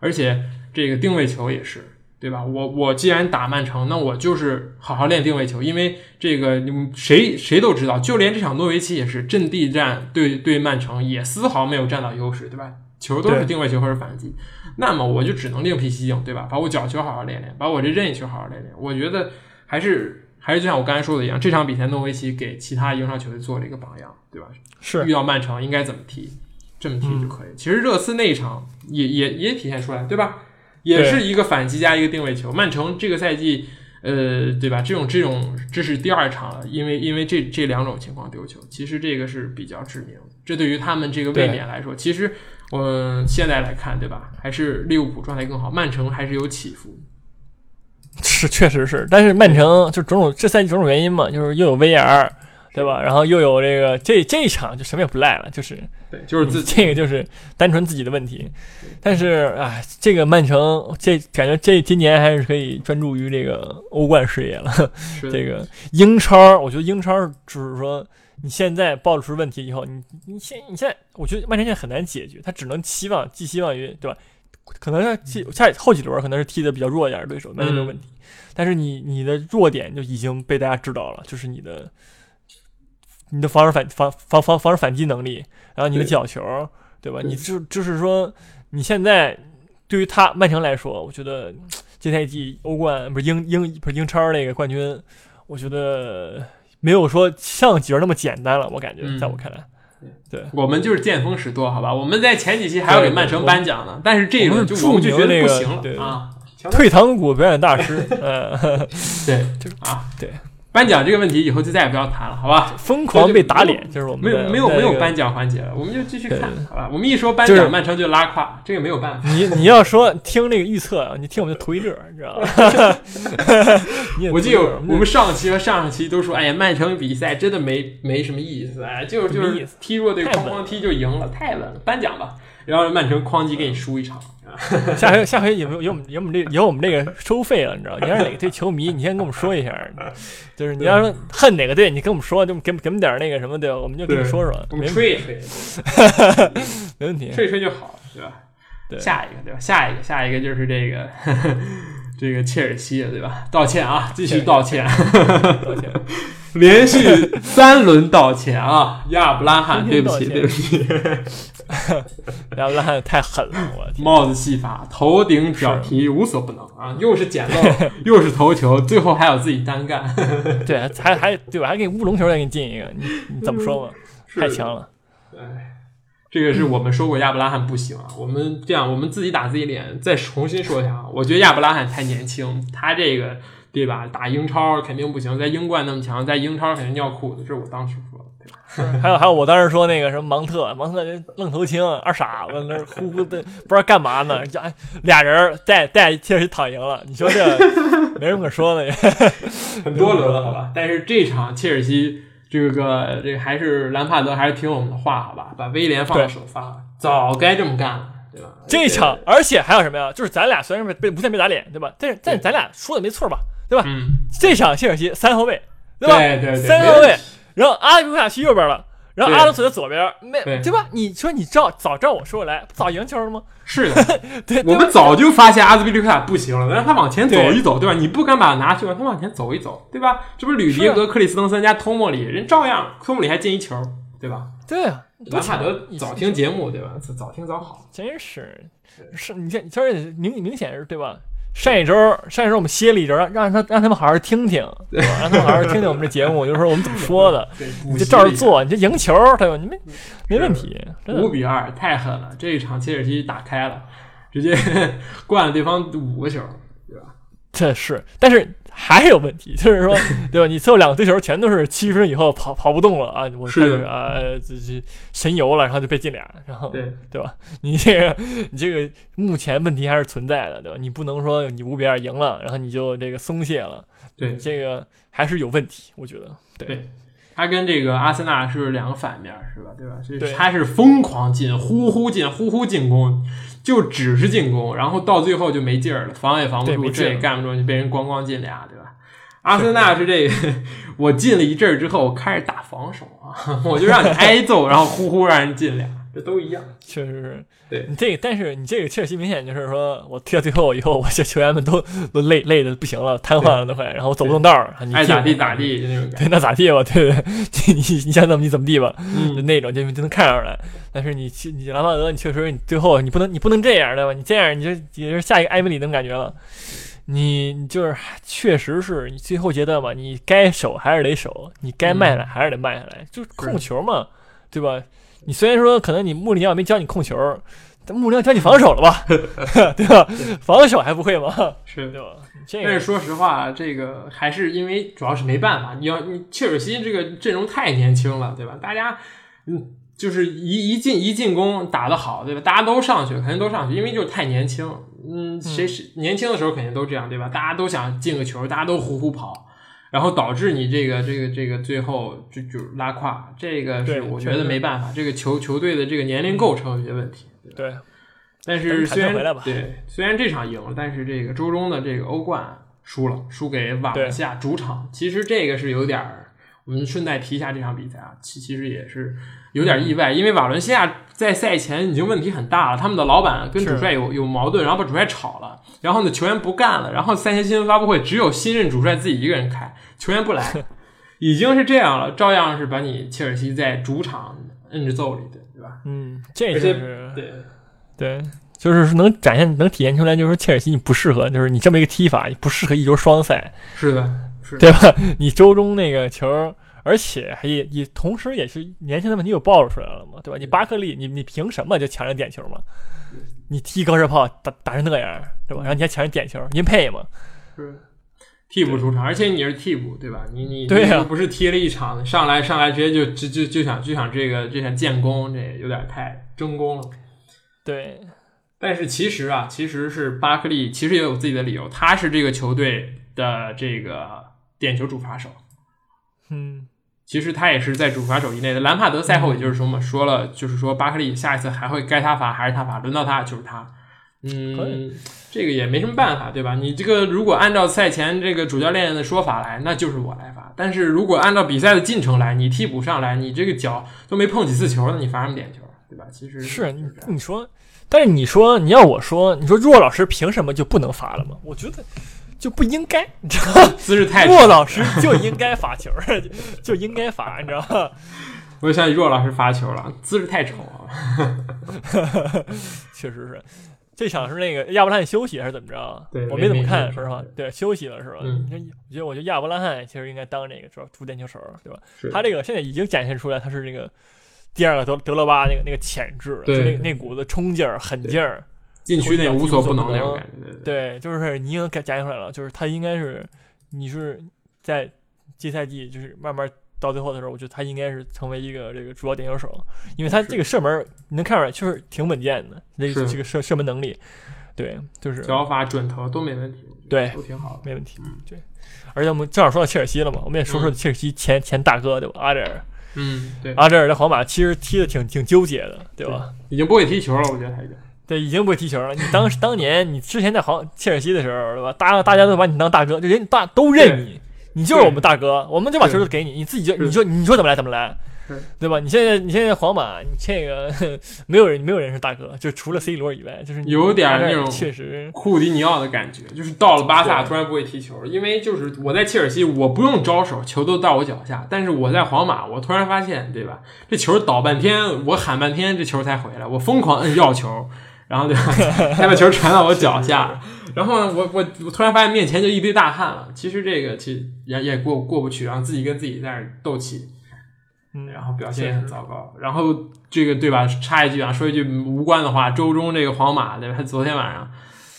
而且这个定位球也是，对吧？我我既然打曼城，那我就是好好练定位球，因为这个你们谁谁都知道，就连这场诺维奇也是阵地战对对曼城也丝毫没有占到优势，对吧？球都是定位球或者反击。那么我就只能另辟蹊径，对吧？把我角球好好练练，把我这任意球好好练练。我觉得还是还是就像我刚才说的一样，这场比赛诺维奇给其他英超球队做了一个榜样，对吧？是遇到曼城应该怎么踢，这么踢就可以。其实热刺那一场也也也体现出来，对吧？也是一个反击加一个定位球。曼城这个赛季，呃，对吧？这种这种这是第二场了，因为因为这这两种情况丢球，其实这个是比较致命的。这对于他们这个卫冕来说，其实我现在来看，对吧？还是利物浦状态更好，曼城还是有起伏。是，确实是，但是曼城就种种这赛季种种原因嘛，就是又有 VR，对吧？然后又有这个这这一场就什么也不赖了，就是对，就是自这个就是单纯自己的问题。但是哎，这个曼城这感觉这今年还是可以专注于这个欧冠事业了。这个英超，我觉得英超就是说你现在暴露出问题以后，你你现你现在，我觉得曼城现在很难解决，他只能期望寄希望于对吧？可能是下后几轮可能是踢的比较弱一点的对手，那就没有问题。但是你你的弱点就已经被大家知道了，就是你的你的防守反防防防防守反击能力，然后你的角球，对吧？你就就是说你现在对于他曼城来说，我觉得 这赛季欧冠不是英英不是英超那个冠军，我觉得没有说上几轮那么简单了。我感觉，在我看来。对，我们就是见风使舵，好吧？我们在前几期还要给曼城颁奖呢，但是这个就我们就觉得不行了啊！退堂鼓表演大师，呃，对，就是啊，对。颁奖这个问题以后就再也不要谈了，好吧？疯狂被打脸，就是我们没有没有没有颁奖环节了，我们就继续看，好吧？我们一说颁奖，曼城就拉胯，这个没有办法。你你要说听那个预测，你听我们就图一乐，你知道吧？我记得我们上期和上上期都说，哎呀，曼城比赛真的没没什么意思，哎，就是就是踢弱队哐哐踢就赢了，太稳了。颁奖吧，然后曼城哐叽给你输一场。下回下回有没有有有我们这有我们这个收费了，你知道？你要是哪个队球迷，你先跟我们说一下。就是你要是恨哪个队，你跟我们说，就给给我们点那个什么的，我们就跟你说说。我们吹一吹，没问题，吹一吹就好，对吧？对，下一个对吧？下一个下一个就是这个这个切尔西对吧？道歉啊，继续道歉，道歉，连续三轮道歉啊！亚布拉罕，对不起，对不起。亚布拉罕太狠了，我帽子戏法，头顶脚踢无所不能啊！又是捡漏，又是头球，最后还有自己单干。对，还还对吧？还给乌龙球再给你进一个，你你怎么说嘛？太强了。哎，这个是我们说过亚伯拉罕不行啊。我们这样，我们自己打自己脸，再重新说一下啊。我觉得亚伯拉罕太年轻，他这个对吧？打英超肯定不行，在英冠那么强，在英超肯定尿裤子。这是我当时说的，对吧。还有还有，我当时说那个什么芒特，芒特这愣头青，二傻子，那呼呼的不知道干嘛呢。哎，俩人带带切尔西躺赢了，你说这 没什么可说的。很多轮了，好吧。但是这场切尔西这个这个还是兰帕德还是听我们的话，好吧，把威廉放在首发，早该这么干了，对吧？这场而且还有什么呀？就是咱俩虽然被无限被打脸，对吧？但是但是咱俩说的没错吧？对吧？嗯。这场切尔西三后卫，对吧？对对。三后卫。然后阿里克亚去右边了，然后阿隆索在左边，没对吧？你说你照早照我说过来，早赢球了吗？是的，对，我们早就发现阿兹皮利克亚不行了，让他往前走一走，对吧？你不敢把他拿去，让他往前走一走，对吧？这不是吕迪格、克里斯滕森加托莫里，人照样托莫里还进一球，对吧？对啊，兰帕德早听节目，对吧？早听早好，真是是，你这而且明明显是对吧？上一周，上一周我们歇了一周，让让他让他们好好听听，对吧？让他们好好听听我们这节目，就是说我们怎么说的，你就照着做，你就赢球，对吧？你没没问题，五比二太狠了，这一场切尔西打开了，直接 灌了对方五个球，对吧？这是，但是。还有问题，就是说，对吧？你最后两个对球全都是七分以后跑跑不动了啊！我开始啊，这这神游了，然后就被进俩，然后对对吧？你这个你这个目前问题还是存在的，对吧？你不能说你五比二赢了，然后你就这个松懈了，对这个还是有问题，我觉得。对，他跟这个阿森纳是两个反面，是吧？对吧？对，他是疯狂进，呼呼进，呼呼进攻。就只是进攻，然后到最后就没劲儿了，防也防不住，这也干不住，就被人咣咣进俩，对吧？阿森纳是这个，我进了一阵儿之后，我开始打防守啊，我就让你挨揍，然后呼呼让人进俩，这都一样，确实是。对你这个，但是你这个切尔西明显就是说我踢到最后以后，我这球员们都都累累的不行了，瘫痪了都快，然后走不动道儿，爱咋地咋地就那种。对，那咋地吧，对 对，你你你想怎么地怎么地吧，就那种就就能看出来。但是你你兰帕德，你确实你最后你不能你不能这样对吧？你这样你就也是下一个埃梅里那种感觉了。你你就是确实是你最后阶段嘛，你该守还是得守，你该慢下来还是得慢下来，就是控球嘛，对吧？你虽然说可能你穆里尼奥没教你控球，但穆里尼奥教你防守了吧，对吧？防守还不会吗？是对吧？这但是说实话，这个还是因为主要是没办法，你要你切尔西这个阵容太年轻了，对吧？大家嗯，就是一一进一进攻打得好，对吧？大家都上去，肯定都上去，因为就是太年轻。嗯，谁是年轻的时候肯定都这样，对吧？大家都想进个球，大家都呼呼跑，然后导致你这个这个这个最后就就拉胯，这个是我觉得没办法，这个球球队的这个年龄构成有些问题。对对，但是虽然对，虽然这场赢了，但是这个周中的这个欧冠输了，输给瓦伦西亚主场。其实这个是有点儿，我们顺带提一下这场比赛啊，其其实也是有点意外，因为瓦伦西亚在赛前已经问题很大了，他们的老板跟主帅有有矛盾，然后把主帅炒了，然后呢球员不干了，然后赛前新闻发布会只有新任主帅自己一个人开，球员不来，已经是这样了，照样是把你切尔西在主场摁着揍里的，对吧？嗯，这而且就是对。对，就是能展现能体现出来，就是说切尔西你不适合，就是你这么一个踢法，你不适合一周双赛，是的，是的对吧？你周中那个球，而且还也也同时也是年轻的问题又暴露出来了嘛，对吧？你巴克利，你你凭什么就抢人点球嘛？你踢高射炮打打成那样，对吧？然后你还抢人点球，您配吗？是替补出场，而且你是替补，对吧？你你对呀不是踢了一场，上来上来直接就就就就想就想这个就想建功，这有点太争功了。对，但是其实啊，其实是巴克利其实也有自己的理由，他是这个球队的这个点球主罚手。嗯，其实他也是在主罚手以内的。兰帕德赛后也就是说嘛，说了就是说巴克利下一次还会该他罚还是他罚，轮到他就是他。可嗯，这个也没什么办法，对吧？你这个如果按照赛前这个主教练的说法来，那就是我来罚。但是如果按照比赛的进程来，你替补上来，你这个脚都没碰几次球，那你罚什么点球，对吧？其实是你说，但是你说你要我说，你说若老师凭什么就不能罚了吗？我觉得就不应该，你知道吗？姿势太莫老师就应该罚球，就 就应该罚，你知道吗？我就想起若老师罚球了，姿势太丑了。确实是，这场是那个亚伯拉罕休息还是怎么着？对我没怎么看，说实话，对，休息了是吧？嗯我觉得，我觉得亚伯拉罕其实应该当这个主要突点球手，对吧？是他这个现在已经展现出来，他是那个第二个德德罗巴那个那个潜质，那那股子冲劲儿、狠劲儿。禁区内无所不能那种感觉，对就是你已经展现出来了，就是他应该是，你是在这赛季就是慢慢到最后的时候，我觉得他应该是成为一个这个主要点球手，因为他这个射门你能看出来，确实挺稳健的，这个这个射射门能力，对，就是脚法准头都没问题，对都挺好的。没问题嗯，对。而且我们正好说到切尔西了嘛，我们也说说嗯切尔西前前大哥对吧？阿扎尔，嗯，对，阿扎尔在皇马其实踢的挺挺纠结的，对吧？已经不会踢球了，我觉得他已经。对，已经不会踢球了。你当时当年你之前在皇切尔西的时候，对吧？大大家都把你当大哥，就人大都认你，你就是我们大哥，我们就把球都给你，你自己就你说你说怎么来怎么来，对吧？你现在你现在皇马，你这个 没有人没有人是大哥，就除了 C 罗以外，就是你有点那种确实库蒂尼奥的感觉，就是到了巴萨突然不会踢球，因为就是我在切尔西，我不用招手，球都到我脚下，但是我在皇马，我突然发现，对吧？这球倒半天，我喊半天，这球才回来，我疯狂摁要球，然后对吧？才把球传到我脚下，然后呢，我我我突然发现面前就一堆大汉了，其实这个其实也也过过不去，然后自己跟自己在那儿斗气，嗯，然后表现也很糟糕。然后这个对吧？插一句啊，说一句无关的话，周中这个皇马对吧？昨天晚上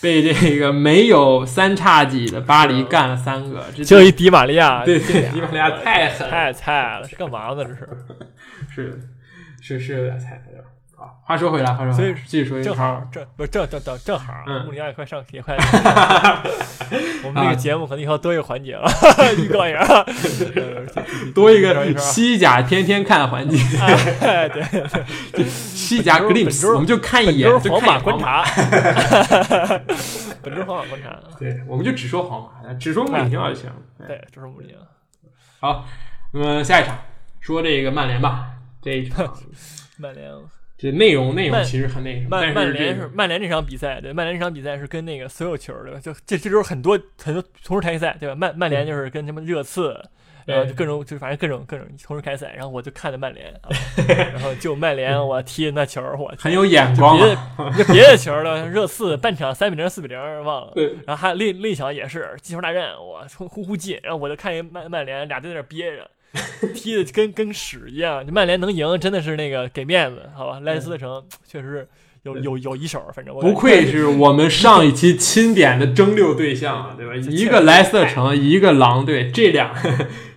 被这个没有三叉戟的巴黎干了三个，这就一迪玛利亚，对对迪玛利亚太狠了太菜了，是干嘛呢？这是 是是是有点菜对吧？好，话说回来，话说所以回来，继续说正好，正不是正正正正好，嗯。穆里尼奥也快上也快，我们这个节目可能以后多一个环节了，预告一下。多一个说说西甲天天看环节，哎，对，西甲 glimpse，我们就看一眼，就周皇马看一眼皇观察，本周皇马观察，对，我们就只说皇马，只说穆里尼奥就行。对，对，这是穆里尼奥，好，那么下一场说这个曼联吧，这一场。曼联。这内容内容其实很那什么，曼但是这曼联是曼联这场比赛，对，曼联这场比赛是跟那个所有球对吧？就这这周很多很多同时开赛，对吧？曼曼联就是跟什么热刺，然后就各种就反正各种各种同时开赛，然后我就看的曼联，啊、然后就曼联我踢的那球，我很有眼光别啊。的就别的球呢，热刺半场三比零四比零忘了，对，然后还另另一场也是进球大战，我冲呼呼进，然后我就看一曼曼联俩队在那憋着。踢的跟跟屎一样，曼联能赢真的是那个给面子，好吧？莱斯特城确实是有有有一手，反正我不愧是我们上一期钦点的争六对象啊，对吧？一个莱斯特城，一个狼队，这两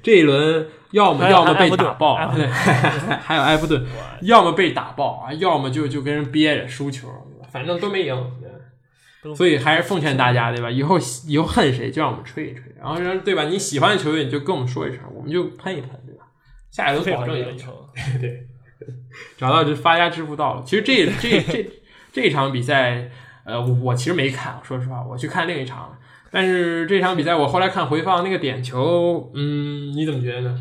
这一轮要么要么被打爆，对，还有埃弗顿，要么被打爆啊，要么就就跟人憋着输球，反正都没赢。所以还是奉劝大家，对吧？以后以后恨谁就让我们吹一吹，然后让对吧？你喜欢的球队你就跟我们说一声，我们就喷一喷，对吧？下一轮保证赢球。对 对，找到就发家致富道了。其实这这这这场比赛，呃，我其实没看，说实话，我去看另一场。但是这场比赛我后来看回放，那个点球，嗯，你怎么觉得呢？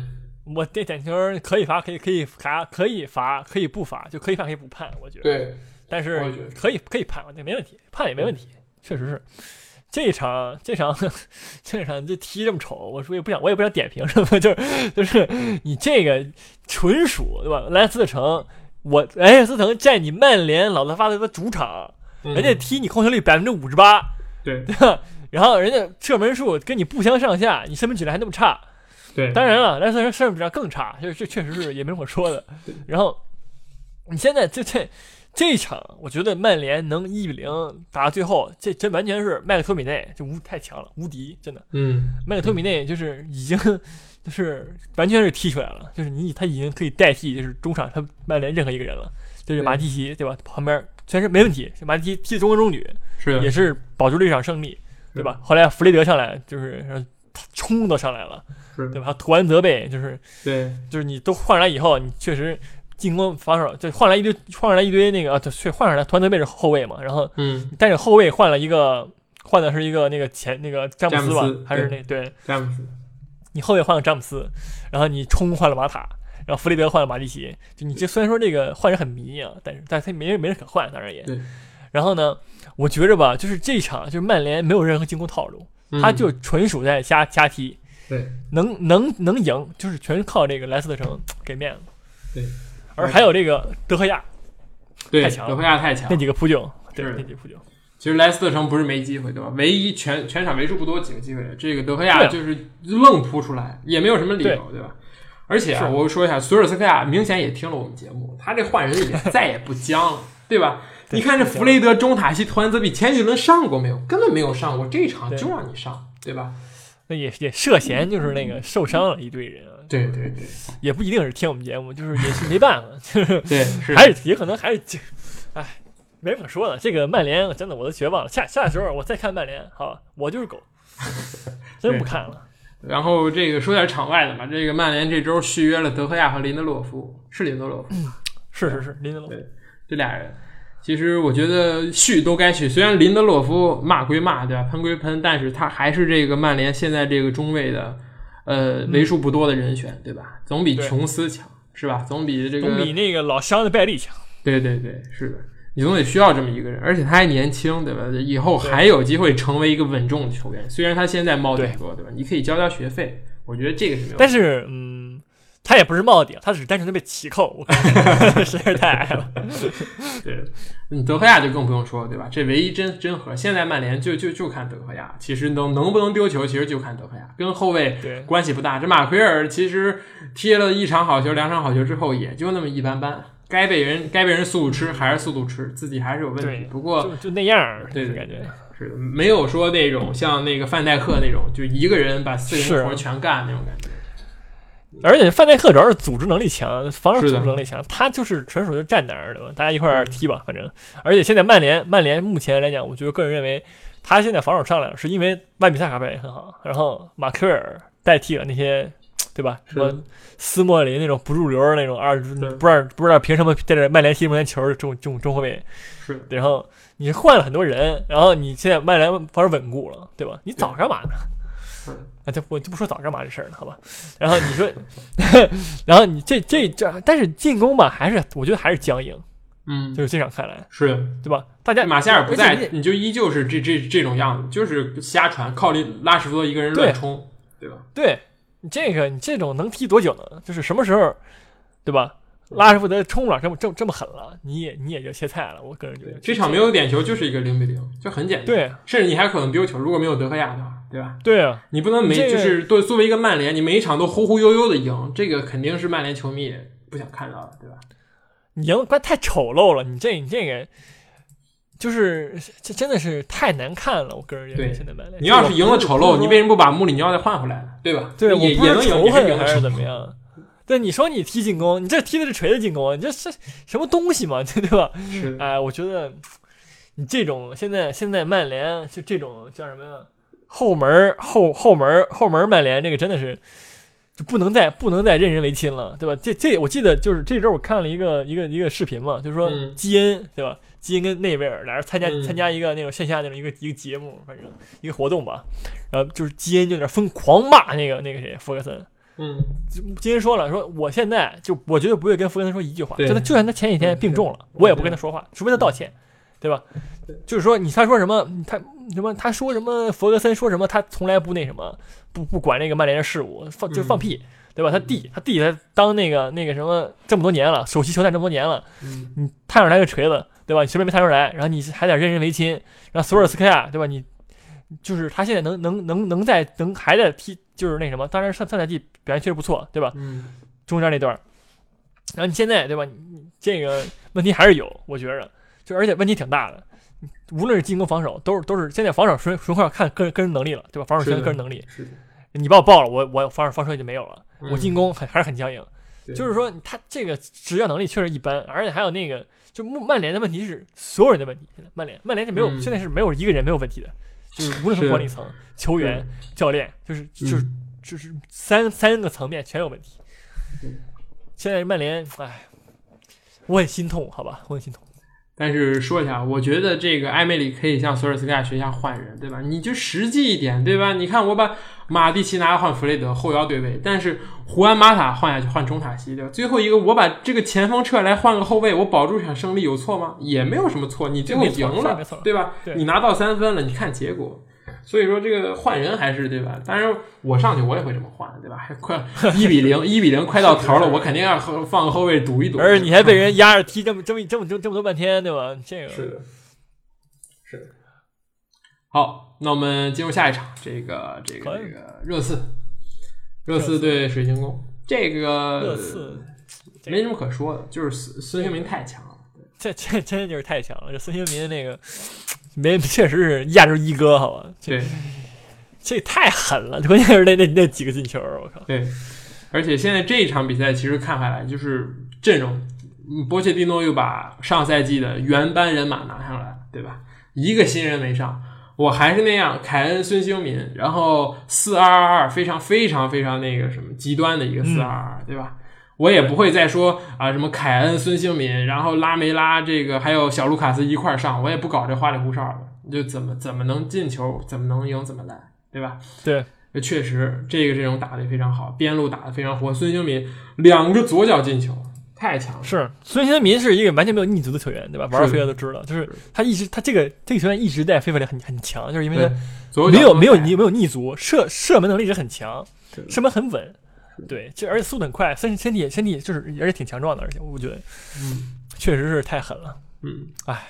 我这点球可以罚，可以可以罚，可以罚，可以不罚，就可以判可以不判，我觉得。对。但是可以可以判，那没问题，判也没问题，确实是。这场这场这场这踢这么丑，我说也不想，我也不想点评什么，就是就是你这个纯属对吧？莱斯特城，我莱斯特城在你曼联老特发的的主场，人家踢你控球率百分之五十八，对对吧？然后人家射门数跟你不相上下，你射门质量还那么差，对，当然了，莱斯特城射门质量更差，这这确实是也没什么说的。然后你现在这这。这场我觉得曼联能一比零打到最后，这这完全是麦克托米内就无太强了，无敌，真的。嗯，麦克托米内就是已经就是完全是踢出来了，就是你他已经可以代替就是中场他曼联任何一个人了，就是马蒂奇对吧？旁边全是没问题，马蒂奇踢中规中矩，是也是保住了一场胜利，对吧？后来弗雷德上来就是冲都上来了，对吧？他图完泽贝就是对，就是你都换来以后，你确实。进攻防守就换来一堆，换上来一堆那个啊，对，换上来，团队位置后卫嘛，然后，嗯，但是后卫换了一个，换的是一个那个前那个詹姆斯吧，还是那对詹姆斯，你后卫换了詹姆斯，然后你冲换了马塔，然后弗雷德换了马蒂奇，就你这虽然说这个换人很迷啊，但是但是他没人没人可换，当然也，然后呢，我觉着吧，就是这场就是曼联没有任何进攻套路，他就纯属在瞎瞎踢，对，能能能赢，就是全靠这个莱斯特城给面子，对。而还有这个德赫亚，对，太强德赫亚太强，那几个扑救，对，那几个扑救。其实莱斯特城不是没机会，对吧？唯一全全场为数不多几个机会，这个德赫亚就是愣扑出来，也没有什么理由，对吧？而且啊，我说一下，索尔斯克亚明显也听了我们节目，他这换人也 再也不僵了，对吧？你看这弗雷德、中塔西、图恩泽比前几轮上过没有？根本没有上过，这场就让你上，对吧？那也也涉嫌就是那个受伤了一队人。对对对，也不一定是听我们节目，就是也是没办法，就是对，还是也可能还是，哎，没法说了。这个曼联真的我都绝望了。下下时候我再看曼联，好，我就是狗，真不看了。然后这个说点场外的吧，这个曼联这周续约了德赫亚和林德洛夫，是林德洛夫，是是是林德洛夫，对，这俩人，其实我觉得续都该续。虽然林德洛夫骂归骂，对吧？喷归喷，但是他还是这个曼联现在这个中卫的。呃，为数不多的人选，对吧？总比琼斯强，是吧？总比这个，总比那个老乡的拜利强。对对对，是的，你总得需要这么一个人，而且他还年轻，对吧？以后还有机会成为一个稳重的球员。虽然他现在冒顶多，对吧？你可以交交学费，我觉得这个是没有。但是，嗯。他也不是冒顶，他只是单纯的被骑扣，实在是太矮了。对，你德赫亚就更不用说了，对吧？这唯一真真核，现在曼联就就就看德赫亚。其实能能不能丢球，其实就看德赫亚，跟后卫关系不大。这马奎尔其实踢了一场好球、两场好球之后，也就那么一般般。该被人该被人速度吃还是速度吃，自己还是有问题。不过就那样，对感觉是没有说那种像那个范戴克那种，就一个人把四个人活全干那种感觉。而且范戴克主要是组织能力强，防守组织能力强，他就是纯属就站那儿，对吧？大家一块儿踢吧，反正。而且现在曼联，曼联目前来讲，我觉得个人认为，他现在防守上来了，是因为万比萨卡表现很好，然后马奎尔代替了那些，对吧？什么斯莫林那种不入流的那种二，不知道不知道凭什么在这曼联踢曼联球的中中中后卫。是。然后你换了很多人，然后你现在曼联防守稳固了，对吧？你早干嘛呢？啊，就我就不说早干嘛这事儿了，好吧？然后你说，然后你这这这，但是进攻吧，还是我觉得还是僵硬，嗯，就是这场看来是，对吧？大家马夏尔不在，你就依旧是这这这种样子，就是瞎传，靠拉什福德一个人乱冲，对吧？对你这个你这种能踢多久呢？就是什么时候，对吧？拉什福德冲不了这么这么这么狠了，你也你也就歇菜了。我个人觉得这场没有点球就是一个零比零，就很简单。对，甚至你还可能丢球，如果没有德赫亚的话，对吧？对啊，你不能每就是对作为一个曼联，你每一场都忽忽悠悠的赢，这个肯定是曼联球迷不想看到的，对吧？你赢怪太丑陋了，你这你这个就是这真的是太难看了，我个人认为现在曼联。你要是赢了丑陋，你为为什么不把穆里尼奥再换回来呢？对吧？对我也也能赢，还是怎么样？对，你说你踢进攻，你这踢的是锤子进攻，你这是什么东西嘛？对吧？是的，哎，我觉得你这种现在现在曼联就这种叫什么呀？后门儿后后门儿后门儿曼联这个真的是就不能再不能再任人唯亲了，对吧？这这我记得就是这周我看了一个一个一个视频嘛，就是说嗯。基恩对吧？基恩跟内维尔俩人参加、嗯。参加一个那种线下那种一个一个节目，反正一个活动吧，然后就是基恩就在那疯狂骂那个那个谁弗格森，嗯，今天说了，说我现在就我绝对不会跟弗格森说一句话，对。就他就算他前几天病重了，我也不跟他说话，除非他道歉，对吧？就是说你他说什么，他什么他说什么，弗格森说什么，他从来不那什么，不不管那个曼联的事务，放就放屁，对吧？他弟他弟他当那个那个什么这么多年了，首席球探这么多年了，嗯你探出来个锤子，对吧？你随便没探出来，然后你还得任人唯亲，然后索尔斯克亚，对吧？你就是他现在能能能能在能还在踢，就是那什么，当然上上赛季表现确实不错，对吧？嗯，中间那段，然后你现在对吧？你你这个问题还是有，我觉着，就而且问题挺大的。无论是进攻防守，都是都是现在防守纯纯靠看个人个人能力了，对吧？防守全个人能力，是的，你把我爆了，我我防守防守也就没有了，我进攻很还还是很僵硬。就是说他这个执教能力确实一般，而且还有那个，就曼曼联的问题是所有人的问题。现在曼联曼联是没有、嗯现在是没有一个人没有问题的，就是无论是是管理层、球员、教练，就是就是、就是三三个层面全有问题。嗯现在曼联，哎，我很心痛，好吧，我很心痛。但是说一下，我觉得这个埃梅里可以向索尔斯克亚学一下换人，对吧？你就实际一点，对吧？你看我把马蒂奇拿换弗雷德后腰对位，但是胡安马塔换下去换中塔西，对吧？最后一个我把这个前锋撤来换个后卫，我保住一场胜利有错吗？也没有什么错，你最后赢了对吧？对你拿到三分了，你看结果。所以说这个换人还是对吧？当然我上去我也会这么换，对吧？还快一比零，一比零快到头了，我肯定要后放个后卫赌一赌。而且你还被人压着踢这么这么这么这么这么多半天，对吧？这个是的，是的。好，那我们进入下一场，这个这个这个热刺，热刺对水晶宫，这个热刺没什么可说的，就是孙孙兴民太强了。这这真的就是太强了，这孙兴民那个没确实是亚洲一哥，好吧？这对这太狠了，关键是那那那几个进球，我靠！对，而且现在这一场比赛其实看下来，就是阵容，嗯波切蒂诺又把上赛季的原班人马拿上来，对吧？一个新人没上。我还是那样，凯恩、孙兴民，然后四二二二，非常非常非常那个什么极端的一个四二二，对吧？我也不会再说啊什么凯恩、孙兴民，然后拉梅拉这个还有小卢卡斯一块儿上，我也不搞这花里胡哨的，就怎么怎么能进球，怎么能赢，怎么来，对吧？对，确实这个阵容打得非常好，边路打得非常活，孙兴民两个左脚进球，太强了。是孙兴民是一个完全没有逆足的球员，对吧？玩是飞都知道，就是他一直他这个这个球员一直在非法里很很强，就是因为他，没有没有没有逆足，射射门能力是很强射门很稳，对，这而且速度很快，身身体身体就是而且挺强壮的，而且我觉得嗯确实是太狠了。嗯，唉，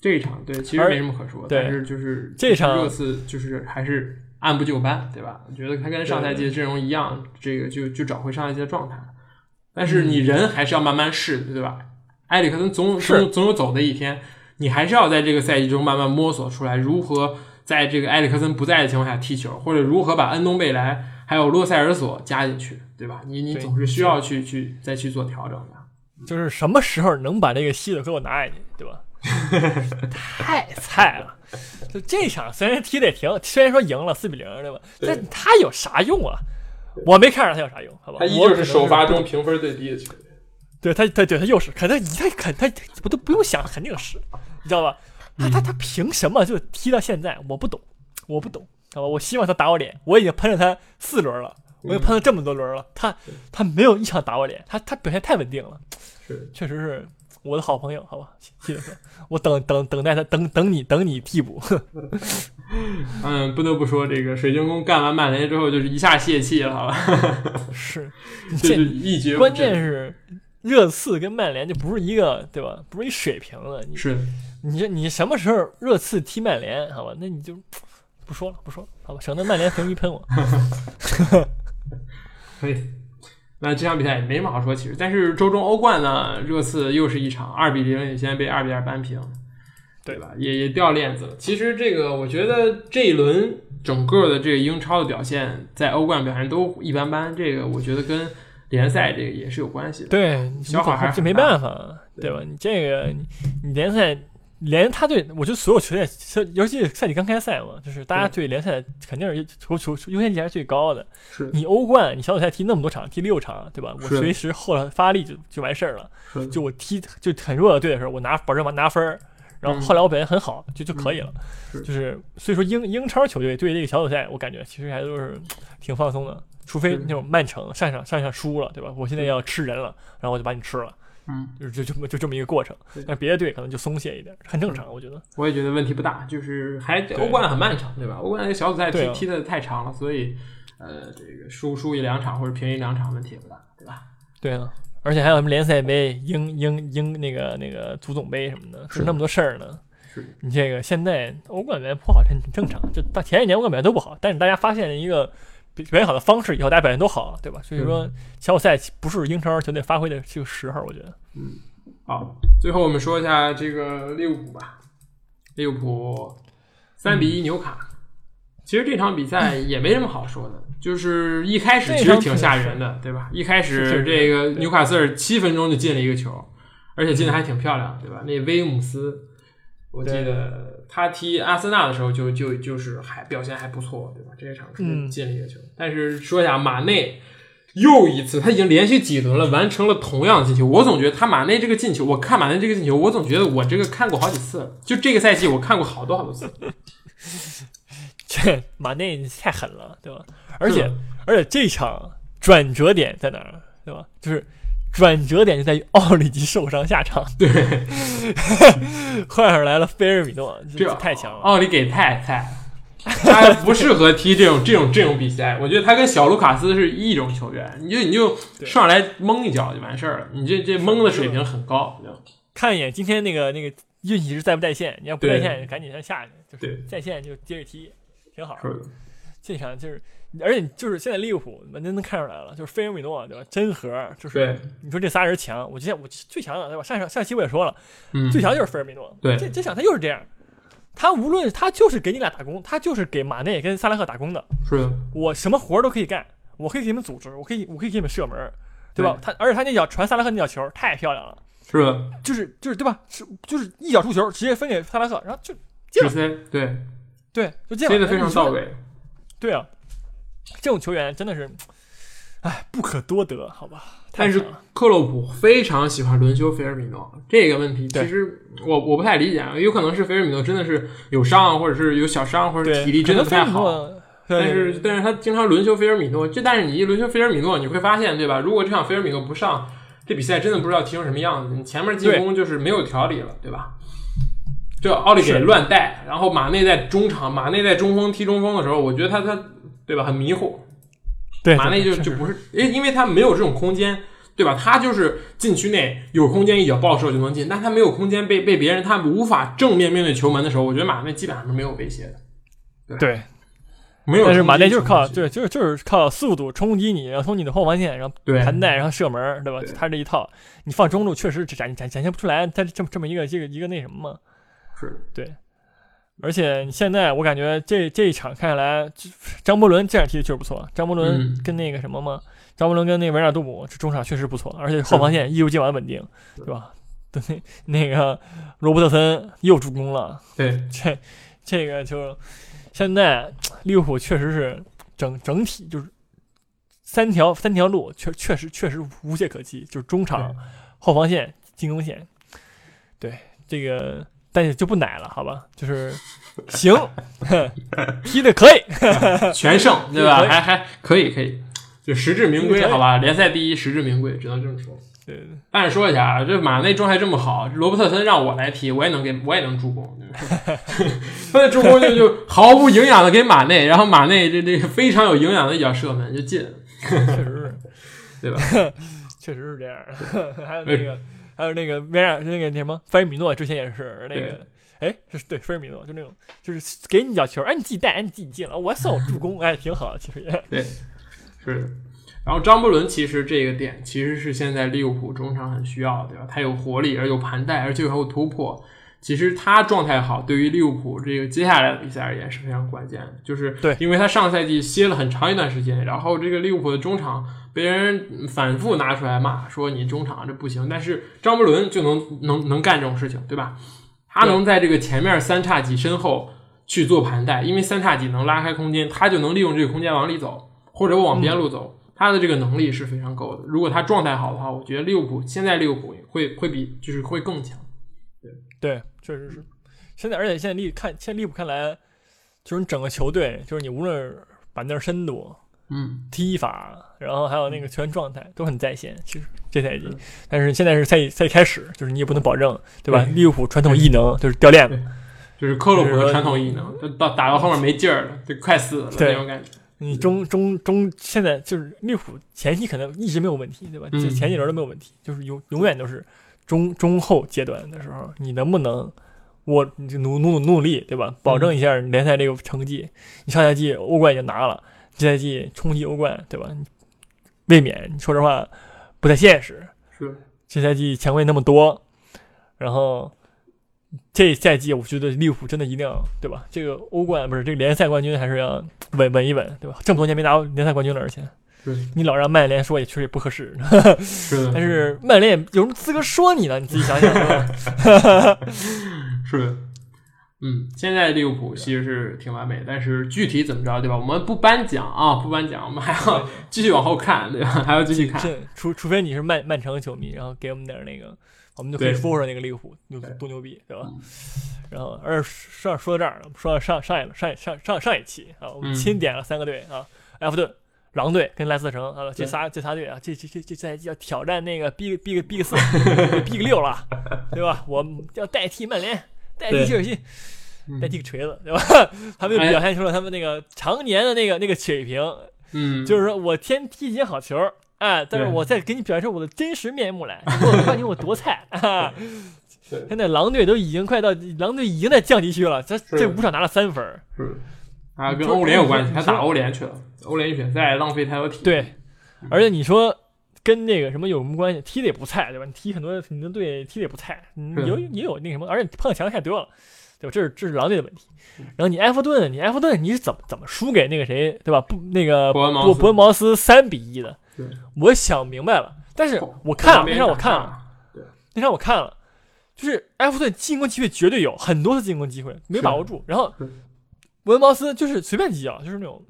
这一场对其实没什么可说，对但是就是这场热刺就是还是按部就班，对吧？我觉得他跟上赛季的阵容一样，这个就就找回上赛季的状态。但是你人还是要慢慢试，对吧？埃里克森总总总有走的一天，你还是要在这个赛季中慢慢摸索出来如何在这个埃里克森不在的情况下踢球，或者如何把恩东贝莱还有洛塞尔索加进去，对吧？你你总是需要去去再去做调整的。就是什么时候能把这个西子给我拿下去，对吧？太菜了！就这场虽然踢得也挺，虽然说赢了四比零，对吧？对但他有啥用啊？我没看着他有啥用，好吧？他依旧是首发中评分最低的球员。对他，他对他又是，肯定他肯他我都不用想，肯定是，你知道吧？他他他凭什么就踢到现在？我不懂，我不懂，好吧？我希望他打我脸，我已经喷了他四轮了，我已经喷了这么多轮了，他他没有一场打我脸，他他表现太稳定了，是确实是我的好朋友，好吧？谢谢，我等等等待他，等等你等你替补，嗯，不得不说，这个水晶宫干完曼联之后，就是一下泄气了，好吧？是，就是这一蹶。关键是热刺跟曼联就不是一个对吧？不是一水平的，你是你这你什么时候热刺踢曼联？好吧，那你就不说了，不说了，好吧，省得曼联球迷喷我。可以。那这场比赛也没什么好说，其实。但是周中欧冠呢，热刺又是一场二比零领先，被二比二扳平。对吧？也也掉链子了。其实这个，我觉得这一轮整个的这个英超的表现，在欧冠表现都一般般。这个我觉得跟联赛这个也是有关系的。对，小好还是这没办法，对吧？你这个你你联赛联他对我觉得所有球队，尤其是赛季刚开赛嘛，就是大家对联赛肯定是球球优先级还是最高的。是你欧冠，你小组赛踢那么多场，踢六场，对吧？我随时后来发力就就完事儿了。就我踢就很弱的队的时候，我拿保证拿分儿，然后后来我表现很好，就就可以了。就是所以说英英超球队对这个小组赛，我感觉其实还都是挺放松的，除非那种曼城上一场上一场输了，对吧？我现在要吃人了，然后我就把你吃了，嗯，就是就这么就这么一个过程。但别的队可能就松懈一点，很正常，我觉得。我也觉得问题不大，就是还欧冠很漫长，对吧？欧冠那个小组赛踢、踢的太长了，所以呃，这个输输一两场或者平一两场问题也不大，对吧？对啊，而且还有什么联赛杯、英英英那个那个足总杯什么的，是是那么多事儿呢。是你这个现在欧冠表现不好，这很正常。就到前几年欧冠表现都不好，但是大家发现了一个表表现好的方式以后，大家表现都好，对吧？所以说小组赛不是英超球队发挥的这个时候，我觉得。嗯好，最后我们说一下这个利物浦吧。利物浦三比一嗯纽卡，其实这场比赛 也没什么好说的，就是一开始其实挺吓人的，对吧？一开始这个纽卡斯尔七分钟就进了一个球，而且进的还挺漂亮，对吧？那威姆斯，我记得他踢阿森纳的时候就就就是还表现还不错，对吧？这一场是嗯进了一个球，但是说一下马内。又一次，他已经连续几轮了，完成了同样的进球。我总觉得他马内这个进球，我看马内这个进球，我总觉得我这个看过好几次了。就这个赛季，我看过好多好多次。这马内太狠了，对吧？而且而且这场转折点在哪儿，对吧？就是转折点就在于奥里吉受伤下场，对，换上来了菲尔米诺，这这太强了。奥里给太菜了，他不适合踢这种这种这种比赛。我觉得他跟小卢卡斯是一种球员，你就你就上来蒙一脚就完事儿了。你这这蒙的水平很高，看一眼今天那个那个运气是在不在线，你要不在线，赶紧先下去，就是在线就接着踢，挺好。是的，这场就是，而且就是现在利物浦完全能看出来了，就是菲尔米诺对吧？真核就是，你说这仨人强，我之前我最强的对吧？上上上期我也说了，嗯，最强就是菲尔米诺。对这这场他就是这样，他无论他就是给你俩打工，他就是给马内跟萨拉赫打工的。是，我什么活儿都可以干，我可以给你们组织，我可以我可以给你们射门，对吧？他而且他那脚传萨拉赫那脚球太漂亮了，是的，就是就是对吧？是就是一脚出球，直接分给萨拉赫，然后就直塞，对，对，就这样，飞得非常到。位。对啊，这种球员真的是，哎，不可多得，好吧？但是克洛普非常喜欢轮休菲尔米诺这个问题，其实我我不太理解，啊，有可能是菲尔米诺真的是有伤，或者是有小伤，或者对体力真的不太好。但是但是他经常轮休菲尔米诺，这但是你一轮休菲尔米诺，你会发现对吧？如果这场菲尔米诺不上，这比赛真的不知道踢成什么样子。你前面进攻就是没有条理了，对吧？这奥利给乱带，然后马内在中场，马内在中锋踢中锋的时候，我觉得他他对吧很迷糊，对马内就就不是，因因为他没有这种空间，对吧？他就是禁区内有空间一脚爆射就能进，但他没有空间被被别人，他无法正面面对球门的时候，我觉得马内基本上是没有威胁的，对，没有。但是马内就是靠对，就是就是靠速度冲击你，然后从你的后防线，然后对盘带，然后射门，对吧对？他这一套，你放中路确实展展展现不出来，他这么这么一个这个一个那什么嘛。是对，而且你现在我感觉这这一场看下来，张伯伦这样踢的确实不错。张伯伦嗯跟那个什么嘛，张伯伦跟那个维尔杜姆这中场确实不错，而且后防线一如既往稳定，对吧？对，那个罗伯特森又助攻了，对 这这个就现在利物浦确实是整整体就是三条三条路，确确实确实无懈可击，就是中场、后防线、进攻线。对这个，但是就不奶了，好吧？就是 行，踢的可以，全胜，对吧？还还可以可以，就实至名归，好吧？联赛第一，实至名归，只能这么说。对对但是说一下啊，这马内状态这么好，罗伯特森让我来踢，我也能给，我也能助攻。对吧他的助攻就就毫无营养的给马内，然后马内这这非常有营养的一脚射门就进了，确实是，对吧？确实是这样。还有那个，还有那个维尔，那个那什么，菲尔米诺之前也是那个。哎，是对菲尔米诺，就那种，就是给你脚球，哎，你自己带，哎，你自己进了，我送助攻，哎，挺好，其实也对，是的。然后张伯伦其实这个点其实是现在利物浦中场很需要的，对吧？他有活力，而有盘带，而且还有突破。其实他状态好，对于利物浦这个接下来的比赛而言是非常关键的。就是对因为他上赛季歇了很长一段时间，然后这个利物浦的中场被人反复拿出来骂，说你中场这不行。但是张伯伦就能能能干这种事情，对吧？他能在这个前面三叉戟身后去做盘带，因为三叉戟能拉开空间，他就能利用这个空间往里走，或者往边路走。他的这个能力是非常够的。如果他状态好的话，我觉得利物浦现在利物浦会会比就是会更强。对，确实是。现在，而且现在利看，现在利物浦看来，就是你整个球队，就是你无论板凳深度、嗯，踢法，然后还有那个球员状态都很在线。其实这赛季，但是现在是赛季赛季开始，就是你也不能保证，对吧？对利物浦传统异能就是掉链子，就是克洛普的传统异能，就到打到后面没劲儿了，就快死了对那种感觉。你中中中现在就是利物浦前期可能一直没有问题，对吧？嗯就前几轮都没有问题，就是永永远都是中中后阶段的时候，你能不能我努努努努力，对吧？保证一下联赛这个成绩。你上赛季欧冠已经拿了，这赛季冲击欧冠，对吧？卫冕，你说实话不太现实。是，这赛季强队那么多，然后这赛季我觉得利物浦真的一定要对吧？这个欧冠不是这个联赛冠军还是要稳稳一稳，对吧？这么多年没拿过联赛冠军了，而且是你老让曼联说也确实也不合适，是的，但是曼联也有什么资格说你呢？你自己想想？是的。嗯，现在利物浦其实是挺完美的，但是具体怎么着，对吧？我们不颁奖啊，不颁奖，我们还要继续往后看，对吧？还要继续看。是除除非你是曼曼城球迷，然后给我们点那个，我们就可以对说说那个利物浦牛对多牛逼，对吧？然后，而说说到这儿，说到上上一上上上上一期啊，我们嗯钦点了三个队啊，埃弗顿、狼队跟莱斯特城啊，这仨这仨队啊，这这这这赛季要挑战那个 Big Big Big 四 Big 六了，对吧？我们要代替曼联，代替切尔西，嗯。代替个锤子，对吧？他们就哎。表现出了他们那个常年的那个那个水平，嗯，就是说我先踢几好球，哎，但是我再给你表现出我的真实面目来，你给我看你我多菜啊！对。现在狼队都已经快到，狼队已经在降级区了，这这五场拿了三分，是啊，跟欧联有关系，他打欧联去了，欧联预选赛浪费太多体力。对，而且你说跟那个什么有什么关系？踢的也不菜，对吧？你踢很多你的队踢的也不菜，有也有那个什么，而且碰到强队太多了，对吧？这是这是狼队的问题。然后你埃弗顿，你埃弗顿你是怎么怎么输给那个谁，对吧？不，那个伯恩茅斯伯伯恩茅斯三比一的对，我想明白了，但是我看了，那场我看了。那场我看了，就是埃弗顿进攻机会绝对有很多次进攻机会没把握住，然后是伯恩茅斯就是随便击啊，就是那种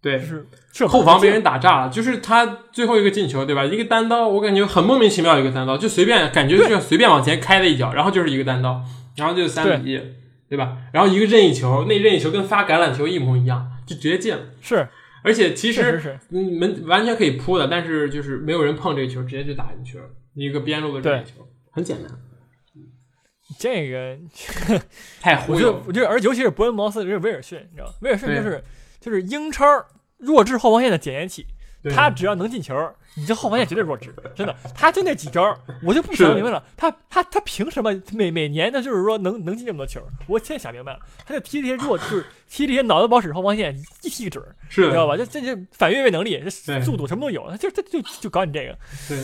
对。就，是射后防被人打炸了，就是他最后一个进球，对吧？一个单刀，我感觉很莫名其妙，一个单刀就随便感觉就随便往前开了一脚，然后就是一个单刀，然后就三比一，对。吧？然后一个任意球，那任意球跟发橄榄球一模一样，就直接进了。是。而且其实门完全可以扑的，但是就是没有人碰这个球，直接就打进去了，一个边路的任意球，很简单，这个，太忽悠了。我觉得我觉得，而尤其是伯恩茅斯，这是威尔逊，你知道吗？威尔逊就是就是英超弱智后防线的检验器，对他只要能进球，你这后防线绝对弱智，真的。他就那几招，我就不是想明白了，他他他凭什么每每年的就是说能能进这么多球？我现在想明白了，他就踢这些弱，就是踢这些脑子不好使后防线，一踢个准，是，你知道吧？就这这反越位能力，这速度什么都有，他就他就就搞你这个，对，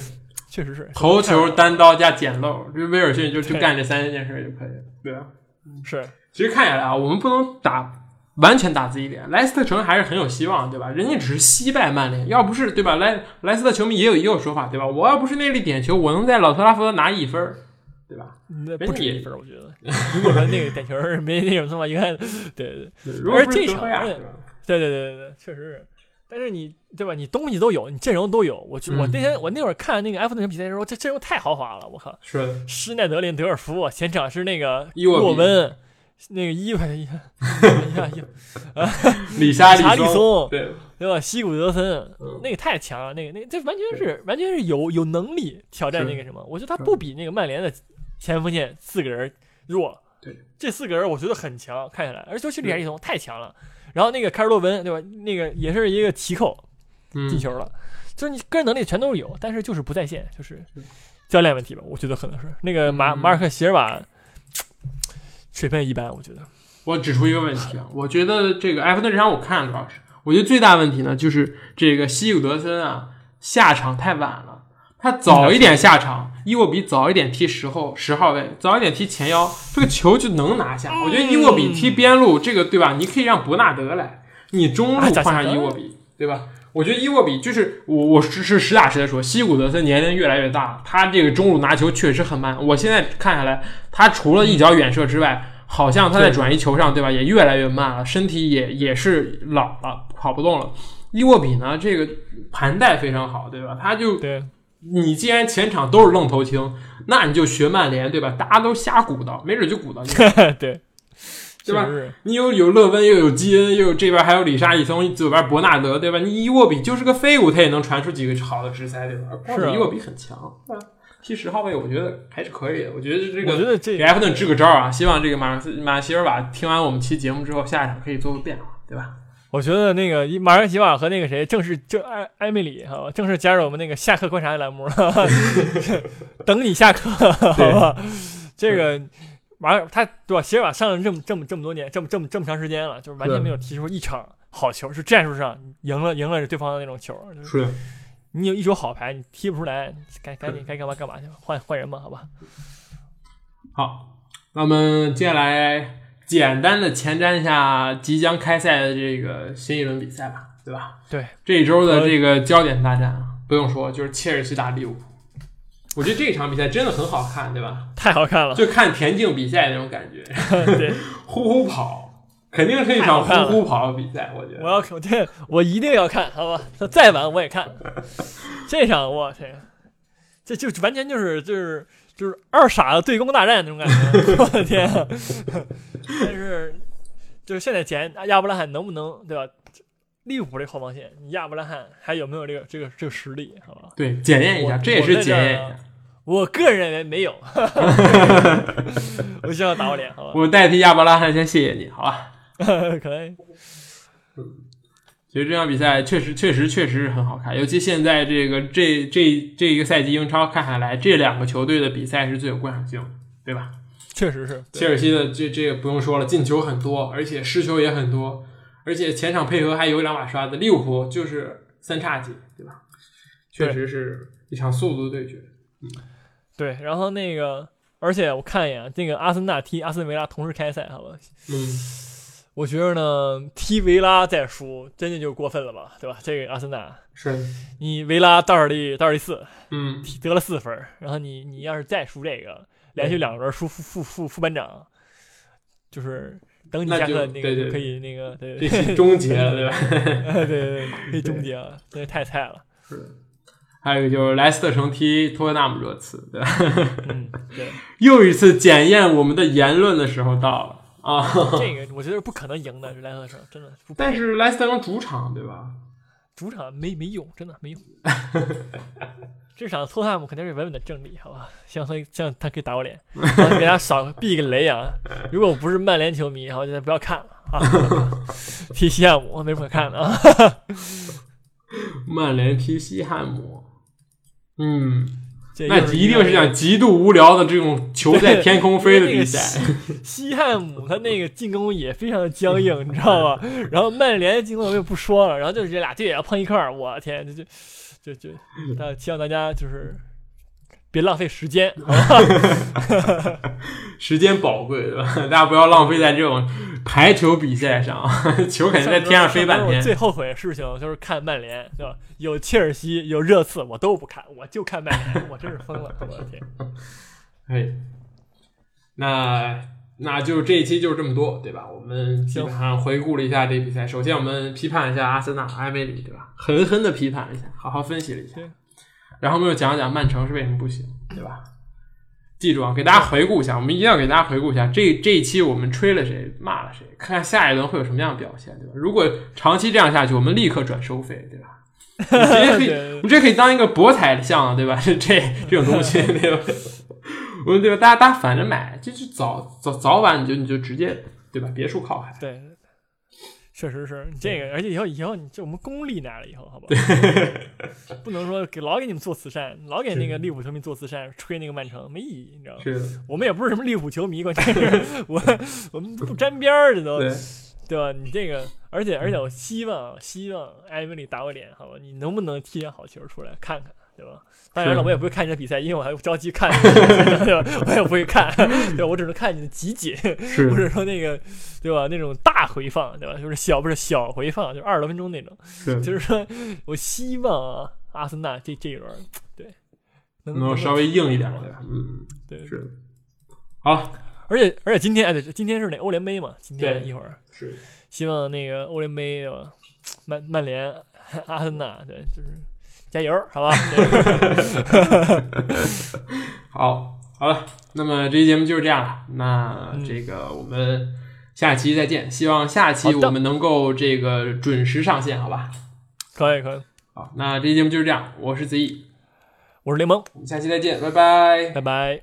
确实是头球、单刀加捡漏，这威尔逊就去干这三件事就可以了，对啊？是其实看下来啊，我们不能打完全打自己脸，莱斯特城还是很有希望，对吧？人家只是惜败曼联，要不是对吧？莱莱斯特球迷也有也有说法，对吧？我要不是那粒点球，我能在老特拉福德拿一分，对吧？那不止一分，我觉得。如果说那个点球没那种的话，应该对对对如果这场？对对对对对，确实是。但是你对吧？你东西都有，你阵容都有。我就我嗯那天我那会儿看那个埃弗顿比赛的时候，这阵容太豪华了，我靠！是，施耐德林、德尔福，前场是那个洛温，那个伊万伊呀伊里沙查利松，对，对吧？西古德森嗯，那个太强了，那个那个这完全是完全是有有能力挑战那个什么。我觉得他不比那个曼联的前锋线四个人弱。对，这四个人我觉得很强，看起来，而且尤其里亚利松太强了。然后那个凯尔洛文，对吧？那个也是一个奇扣嗯进，球了，就是你个人能力全都是有，但是就是不在线，就是是教练问题吧。我觉得可能是那个马嗯马尔克席尔瓦水平一般，我觉得。我指出一个问题啊，我觉得这个埃弗顿这场我看了主要是，我觉得最大问题呢就是这个西古德森啊下场太晚了，他早一点下场，伊沃比早一点踢十后十号位，早一点踢前腰，这个球就能拿下。我觉得伊沃比踢边路，这个对吧？你可以让伯纳德来，你中路换上伊沃比，对吧？我觉得伊沃比就是我，我是是实打实的说，西古德森年龄越来越大，他这个中路拿球确实很慢。我现在看下来，他除了一脚远射之外，好像他在转移球上，对吧？也越来越慢了，身体也也是老了，跑不动了。伊沃比呢，这个盘带非常好，对吧？他就对，你既然前场都是愣头青，那你就学曼联，对吧？大家都瞎鼓捣，没准就鼓捣你。对。对吧？你有有勒温，又有基恩，又有这边还有里沙利松，左边伯纳德，对吧？你伊沃比就是个废物，他也能传出几个好的直塞，对吧？是伊沃比很强，对吧？踢十号位，我觉得还是可以的。我觉得这个，我觉得这给埃弗顿支个招啊！希望这个马马西尔瓦听完我们期节目之后，下一场可以做个变化，对吧？我觉得那个马尔西瓦和那个谁正式就艾艾米里哈，正式加入我们那个下课观察栏目，等你下课，好吧？这个。马尔他对吧？席尔瓦上了这么这么这么多年，这么这么这么长时间了，就是完全没有踢出一场好球，是战术上赢了赢了对方的那种球。是，你有一手好牌，你踢不出来，赶赶紧该干嘛干嘛去，换换人吧，好吧。好，那我们接下来简单的前瞻一下即将开赛的这个新一轮比赛吧，对吧？对，这一周的这个焦点大战啊，不用说，就是切尔西打利物浦。我觉得这场比赛真的很好看，对吧？太好看了，就看田径比赛那种感觉。对，呼呼跑，肯定是一场呼呼跑的比赛。我觉得我要肯定，我一定要看，好吧？再晚我也看。这场我天，这就完全就是就是就是二傻子对攻大战那种感觉。我的天！但是就是现在检亚伯拉罕能不能对吧？利物浦这后防线，你亚伯拉罕还有没有这个这个这个实力？好吧，对，检验一下，这也是检验一下。我个人认为没有，我需要打我脸，好吧？我代替亚伯拉罕先谢谢你，好吧？可以。其实这场比赛确实确实确实是很好看，尤其现在这个这这这一个赛季英超看下来，这两个球队的比赛是最有观赏性，对吧？确实是。切尔西的这这个不用说了，进球很多，而且失球也很多。而且前场配合还有两把刷子，利物浦就是三叉戟，对吧？确实是一场速度对决。嗯，对。然后那个，而且我看一眼，那个阿森纳踢阿森维拉同时开赛，好吧？嗯，我觉得呢，踢维拉再输，真的就过分了吧，对吧？这个阿森纳是你维拉倒数第倒数第四，嗯，得了四分，然后你你要是再输这个，连续两轮输副副副副班长，就是。等你下课那个可以那个对，终结了对吧？对对对，可以终 结了，真的太菜了。是，还有就是莱斯特城踢托特纳姆热刺，对吧？嗯，对。又一次检验我们的言论的时候到了啊！这个我觉得是不可能赢的，莱斯特城真的。但是莱斯特城主场对吧？主场没没用，真的没用。这场托汉姆肯定是稳稳的胜利，好吧？希望他，希望他可以打我脸，给他少避个雷啊！如果我不是曼联球迷，我就不要看了啊！踢西汉姆没什么可看的啊！曼联踢西汉姆，嗯，那一定是像极度无聊的这种球在天空飞的比赛。西汉姆他那个进攻也非常的僵硬，你知道吧？然后曼联进攻我就不说了，然后就是这俩队也要碰一块儿，我天，这就。就就，那希望大家就是别浪费时间，时间宝贵，对吧？大家不要浪费在这种排球比赛上，球肯定在天上飞半天。最后悔的事情就是看曼联，对吧？有切尔西，有热刺，我都不看，我就看曼联，我真是疯了，我的天！哎，那。那就这一期就是这么多，对吧？我们基本上回顾了一下这比赛。首先，我们批判一下阿森纳、埃梅里，对吧？狠狠的批判了一下，好好分析了一下。然后我们又讲讲曼城是为什么不行，对吧？记住啊，给大家回顾一下，我们一定要给大家回顾一下这这一期我们吹了谁，骂了谁，看看下一轮会有什么样的表现，对吧？如果长期这样下去，我们立刻转收费，对吧？你直接可以，你这可以当一个博彩项，对吧？这这种东西，对吧？我们对吧？大家大家反着买，就是早早早晚你就你就直接对吧？别墅靠海。对，确实是这个，而且以后以后你就我们公立来了以后，好不好？不能说给老给你们做慈善，老给那个利物浦球迷做慈善，吹那个曼城没意义，你知道吗？我们也不是什么利物浦球迷，关键是我我们不沾边儿，这都对吧？你这个，而且而且我希望希望埃文里打我脸，好吧？你能不能踢点好球出来看看？对吧？当然了，我也不会看你的比赛，因为我还着急看，对吧？我也不会看，对我只能看你的集锦，或者说那个，对吧？那种大回放，对吧？就是小不是小回放，就是二十多分钟那种。就是说我希望啊，阿森纳这这一轮，对，能够稍微硬一点，对吧？嗯，对，是。好，而且而且今天哎，对，今天是那欧联杯嘛？今天一会儿是希望那个欧联杯吧，曼曼联、阿森纳，对，就是。加油，好吧。好，好了，那么这期节目就是这样了。那这个我们下期再见，希望下期我们能够这个准时上线，好吧？可以，可以。好，那这期节目就是这样。我是子怡，我是柠檬，我们下期再见，拜拜，拜拜。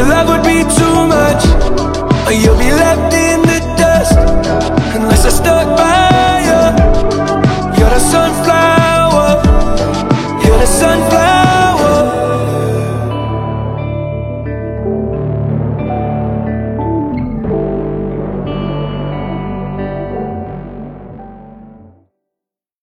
your love would be too much Or you'll be left in the dust. Unless I stuck by you. You're the sunflower. You're the sunflower